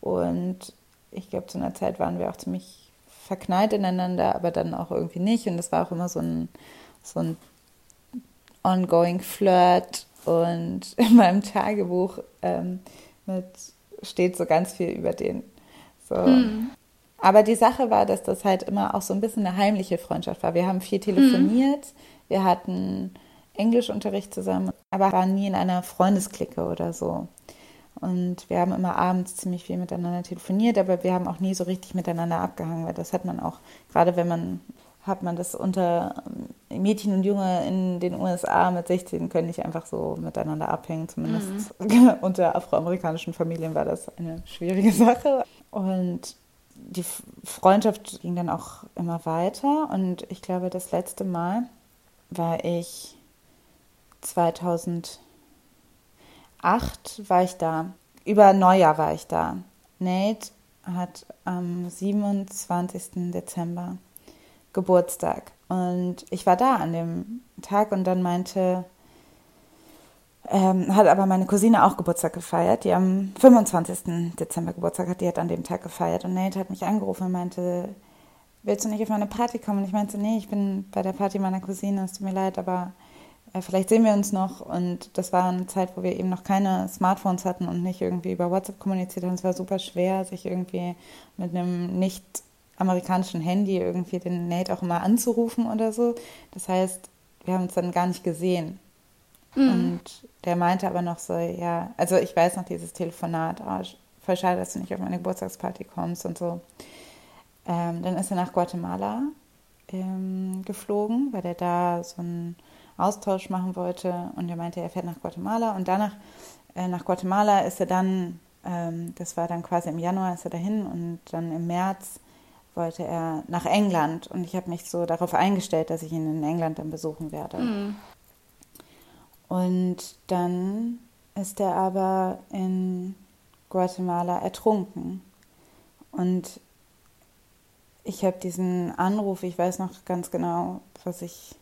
Und ich glaube, zu einer Zeit waren wir auch ziemlich verknallt ineinander, aber dann auch irgendwie nicht. Und das war auch immer so ein, so ein ongoing Flirt und in meinem Tagebuch ähm, mit, steht so ganz viel über den. So. Mhm. Aber die Sache war, dass das halt immer auch so ein bisschen eine heimliche Freundschaft war. Wir haben viel telefoniert, mhm. wir hatten Englischunterricht zusammen, aber waren nie in einer Freundesklicke oder so. Und wir haben immer abends ziemlich viel miteinander telefoniert, aber wir haben auch nie so richtig miteinander abgehangen, weil das hat man auch, gerade wenn man, hat man das unter ähm, Mädchen und Junge in den USA mit 16 können nicht einfach so miteinander abhängen. Zumindest mhm. unter afroamerikanischen Familien war das eine schwierige Sache. Und die Freundschaft ging dann auch immer weiter. Und ich glaube, das letzte Mal war ich 2000 acht war ich da. Über Neujahr war ich da. Nate hat am 27. Dezember Geburtstag. Und ich war da an dem Tag und dann meinte, ähm, hat aber meine Cousine auch Geburtstag gefeiert, die am 25. Dezember Geburtstag hat, die hat an dem Tag gefeiert. Und Nate hat mich angerufen und meinte, willst du nicht auf meine Party kommen? Und ich meinte, nee, ich bin bei der Party meiner Cousine, es tut mir leid, aber vielleicht sehen wir uns noch. Und das war eine Zeit, wo wir eben noch keine Smartphones hatten und nicht irgendwie über WhatsApp kommuniziert haben. Es war super schwer, sich irgendwie mit einem nicht amerikanischen Handy irgendwie den Nate auch immer anzurufen oder so. Das heißt, wir haben uns dann gar nicht gesehen. Mhm. Und der meinte aber noch so, ja, also ich weiß noch dieses Telefonat, oh, voll schade, dass du nicht auf meine Geburtstagsparty kommst und so. Ähm, dann ist er nach Guatemala ähm, geflogen, weil er da so ein Austausch machen wollte. Und er meinte, er fährt nach Guatemala. Und danach, äh, nach Guatemala ist er dann, ähm, das war dann quasi im Januar, ist er dahin. Und dann im März wollte er nach England. Und ich habe mich so darauf eingestellt, dass ich ihn in England dann besuchen werde. Mhm. Und dann ist er aber in Guatemala ertrunken. Und ich habe diesen Anruf, ich weiß noch ganz genau, was ich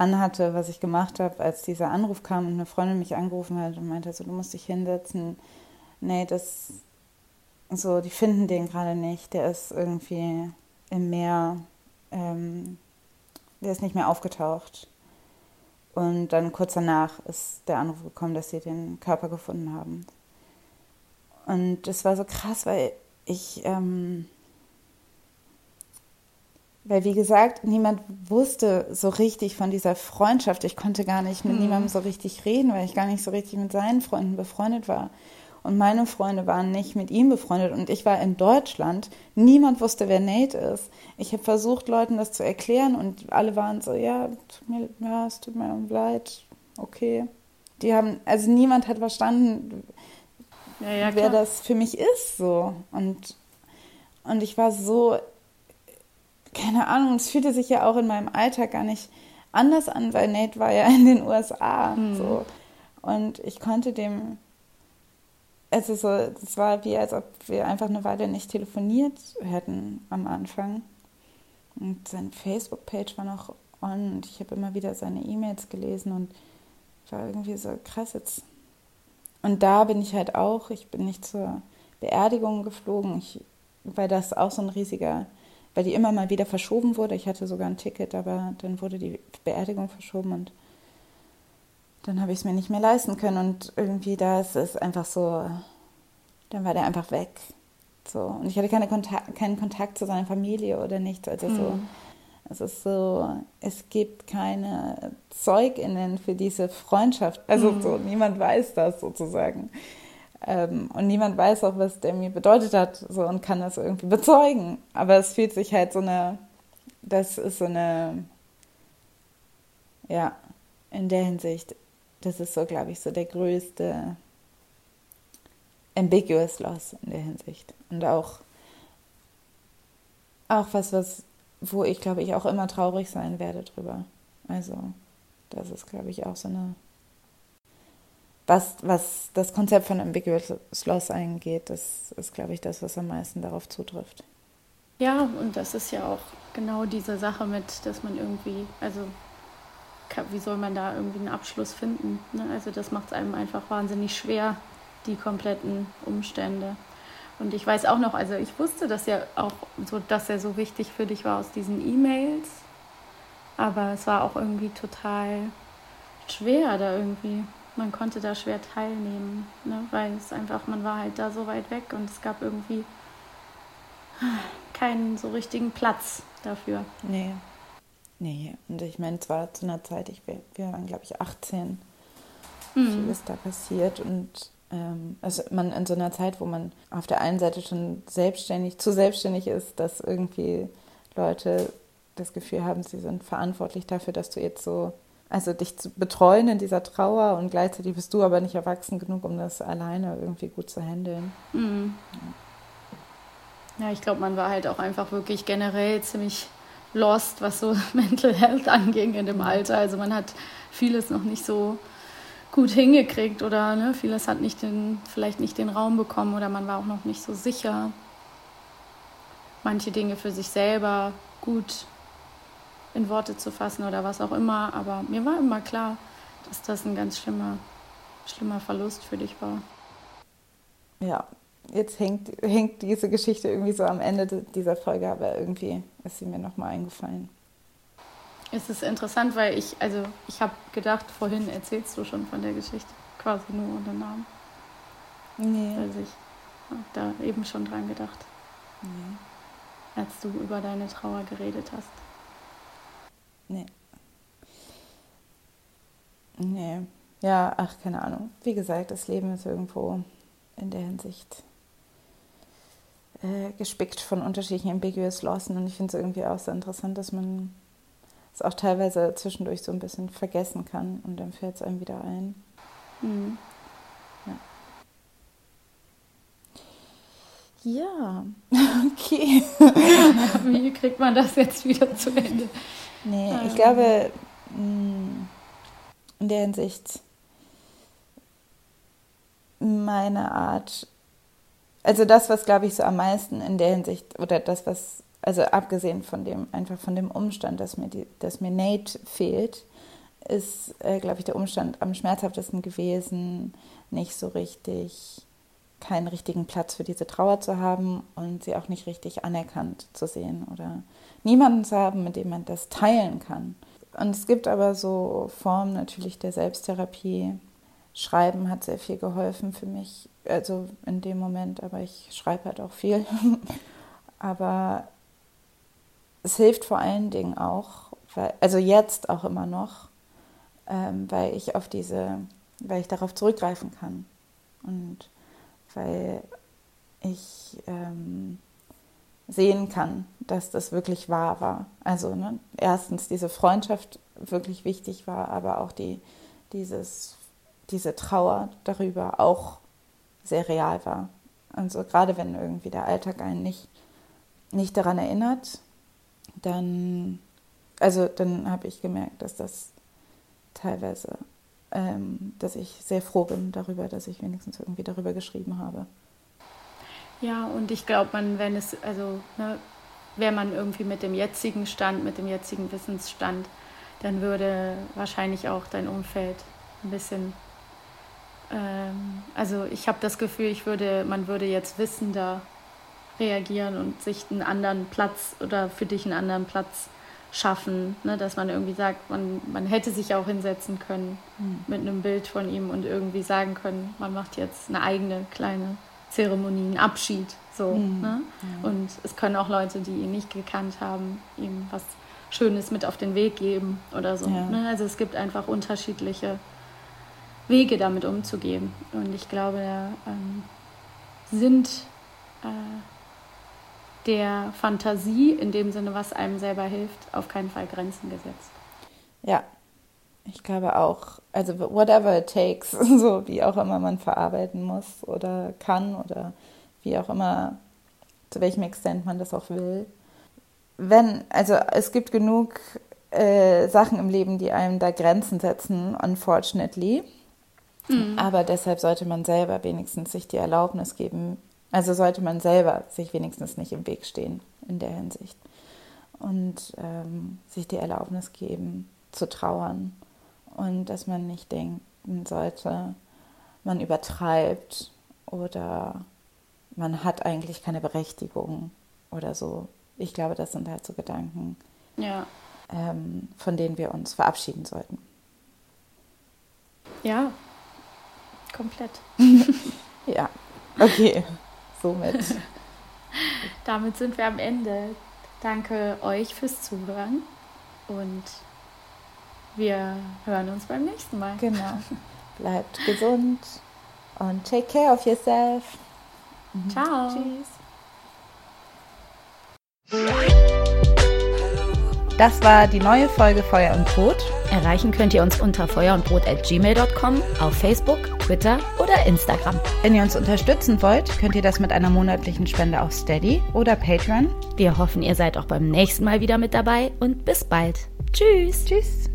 anhatte, was ich gemacht habe, als dieser Anruf kam und eine Freundin mich angerufen hat und meinte, so, du musst dich hinsetzen. Nee, das, so, die finden den gerade nicht. Der ist irgendwie im Meer, ähm, der ist nicht mehr aufgetaucht. Und dann kurz danach ist der Anruf gekommen, dass sie den Körper gefunden haben. Und das war so krass, weil ich, ähm, weil, wie gesagt, niemand wusste so richtig von dieser Freundschaft. Ich konnte gar nicht mit mhm. niemandem so richtig reden, weil ich gar nicht so richtig mit seinen Freunden befreundet war. Und meine Freunde waren nicht mit ihm befreundet und ich war in Deutschland. Niemand wusste, wer Nate ist. Ich habe versucht, Leuten das zu erklären und alle waren so, ja, tut mir, ja, es tut mir leid, okay. Die haben, also niemand hat verstanden, ja, ja, wer das für mich ist, so. Und, und ich war so keine Ahnung, es fühlte sich ja auch in meinem Alltag gar nicht anders an, weil Nate war ja in den USA. Mhm. So. Und ich konnte dem, also so, es war wie, als ob wir einfach eine Weile nicht telefoniert hätten am Anfang. Und seine Facebook-Page war noch on und ich habe immer wieder seine E-Mails gelesen und war irgendwie so krass jetzt. Und da bin ich halt auch, ich bin nicht zur Beerdigung geflogen, ich, weil das auch so ein riesiger weil die immer mal wieder verschoben wurde. Ich hatte sogar ein Ticket, aber dann wurde die Beerdigung verschoben und dann habe ich es mir nicht mehr leisten können. Und irgendwie da ist es einfach so, dann war der einfach weg. So. Und ich hatte keine Kontakt, keinen Kontakt zu seiner Familie oder nichts. Also mhm. so, es ist so, es gibt keine ZeugInnen für diese Freundschaft. Also mhm. so, niemand weiß das sozusagen. Ähm, und niemand weiß auch, was der mir bedeutet hat so, und kann das irgendwie bezeugen. Aber es fühlt sich halt so eine, das ist so eine, ja, in der Hinsicht, das ist so, glaube ich, so der größte ambiguous loss in der Hinsicht. Und auch, auch was, was, wo ich, glaube ich, auch immer traurig sein werde drüber. Also, das ist, glaube ich, auch so eine was, was das Konzept von Ambiguous Loss eingeht, das ist, glaube ich, das, was am meisten darauf zutrifft. Ja, und das ist ja auch genau diese Sache mit, dass man irgendwie, also wie soll man da irgendwie einen Abschluss finden? Ne? Also das macht es einem einfach wahnsinnig schwer, die kompletten Umstände. Und ich weiß auch noch, also ich wusste das ja auch so, dass er so wichtig für dich war aus diesen E-Mails. Aber es war auch irgendwie total schwer da irgendwie. Man konnte da schwer teilnehmen, ne? weil es einfach, man war halt da so weit weg und es gab irgendwie keinen so richtigen Platz dafür. Nee. Nee, und ich meine, es war zu einer Zeit, ich, wir waren, glaube ich, 18. Mhm. Viel ist da passiert und ähm, also man in so einer Zeit, wo man auf der einen Seite schon selbstständig, zu selbstständig ist, dass irgendwie Leute das Gefühl haben, sie sind verantwortlich dafür, dass du jetzt so, also dich zu betreuen in dieser Trauer und gleichzeitig bist du aber nicht erwachsen genug, um das alleine irgendwie gut zu handeln. Mhm. Ja, ich glaube, man war halt auch einfach wirklich generell ziemlich lost, was so Mental Health anging in dem Alter. Also man hat vieles noch nicht so gut hingekriegt oder ne, vieles hat nicht den, vielleicht nicht den Raum bekommen oder man war auch noch nicht so sicher, manche Dinge für sich selber gut in Worte zu fassen oder was auch immer. Aber mir war immer klar, dass das ein ganz schlimmer, schlimmer Verlust für dich war. Ja, jetzt hängt, hängt diese Geschichte irgendwie so am Ende dieser Folge, aber irgendwie ist sie mir nochmal eingefallen. Es ist interessant, weil ich, also ich habe gedacht, vorhin erzählst du schon von der Geschichte, quasi nur ohne Namen. Nee. Also ich habe da eben schon dran gedacht. Nee. Als du über deine Trauer geredet hast. Nee. Nee. Ja, ach, keine Ahnung. Wie gesagt, das Leben ist irgendwo in der Hinsicht äh, gespickt von unterschiedlichen ambiguous Lossen und ich finde es irgendwie auch so interessant, dass man es auch teilweise zwischendurch so ein bisschen vergessen kann und dann fällt es einem wieder ein. Mhm. Ja. Ja, okay. Wie kriegt man das jetzt wieder zu Ende? Nee, ich glaube, mm, in der Hinsicht, meine Art, also das, was glaube ich so am meisten in der Hinsicht, oder das, was also abgesehen von dem, einfach von dem Umstand, dass mir, die, dass mir Nate fehlt, ist, äh, glaube ich, der Umstand am schmerzhaftesten gewesen, nicht so richtig, keinen richtigen Platz für diese Trauer zu haben und sie auch nicht richtig anerkannt zu sehen oder niemanden zu haben, mit dem man das teilen kann. Und es gibt aber so Formen natürlich der Selbsttherapie. Schreiben hat sehr viel geholfen für mich, also in dem Moment, aber ich schreibe halt auch viel. aber es hilft vor allen Dingen auch, weil, also jetzt auch immer noch, ähm, weil ich auf diese, weil ich darauf zurückgreifen kann und weil ich ähm, sehen kann, dass das wirklich wahr war. Also ne, erstens diese Freundschaft wirklich wichtig war, aber auch die, dieses, diese Trauer darüber auch sehr real war. Also gerade wenn irgendwie der Alltag einen nicht, nicht daran erinnert, dann, also dann habe ich gemerkt, dass das teilweise, ähm, dass ich sehr froh bin darüber, dass ich wenigstens irgendwie darüber geschrieben habe. Ja, und ich glaube, man, wenn es, also ne, wäre man irgendwie mit dem jetzigen Stand, mit dem jetzigen Wissensstand, dann würde wahrscheinlich auch dein Umfeld ein bisschen, ähm, also ich habe das Gefühl, ich würde, man würde jetzt wissender reagieren und sich einen anderen Platz oder für dich einen anderen Platz schaffen, ne? dass man irgendwie sagt, man, man hätte sich auch hinsetzen können mhm. mit einem Bild von ihm und irgendwie sagen können, man macht jetzt eine eigene kleine Zeremonie, einen Abschied. So, mhm. ne? ja. Und es können auch Leute, die ihn nicht gekannt haben, ihm was Schönes mit auf den Weg geben oder so. Ja. Ne? Also es gibt einfach unterschiedliche Wege damit umzugehen. Und ich glaube, da ähm, sind äh, der Fantasie, in dem Sinne, was einem selber hilft, auf keinen Fall Grenzen gesetzt. Ja, ich glaube auch, also whatever it takes, so wie auch immer man verarbeiten muss oder kann oder wie auch immer, zu welchem Extent man das auch will. Wenn, also es gibt genug äh, Sachen im Leben, die einem da Grenzen setzen, unfortunately. Mhm. Aber deshalb sollte man selber wenigstens sich die Erlaubnis geben, also sollte man selber sich wenigstens nicht im Weg stehen in der Hinsicht und ähm, sich die Erlaubnis geben zu trauern und dass man nicht denken sollte, man übertreibt oder man hat eigentlich keine Berechtigung oder so. Ich glaube, das sind halt so Gedanken, ja. ähm, von denen wir uns verabschieden sollten. Ja, komplett. ja, okay. Somit. Damit sind wir am Ende. Danke euch fürs Zuhören und wir hören uns beim nächsten Mal. Genau. Bleibt gesund und take care of yourself. Ciao. Tschüss. Das war die neue Folge Feuer und Brot. Erreichen könnt ihr uns unter feuerundbrot.gmail.com, auf Facebook, Twitter oder Instagram. Wenn ihr uns unterstützen wollt, könnt ihr das mit einer monatlichen Spende auf Steady oder Patreon. Wir hoffen, ihr seid auch beim nächsten Mal wieder mit dabei und bis bald. Tschüss. Tschüss.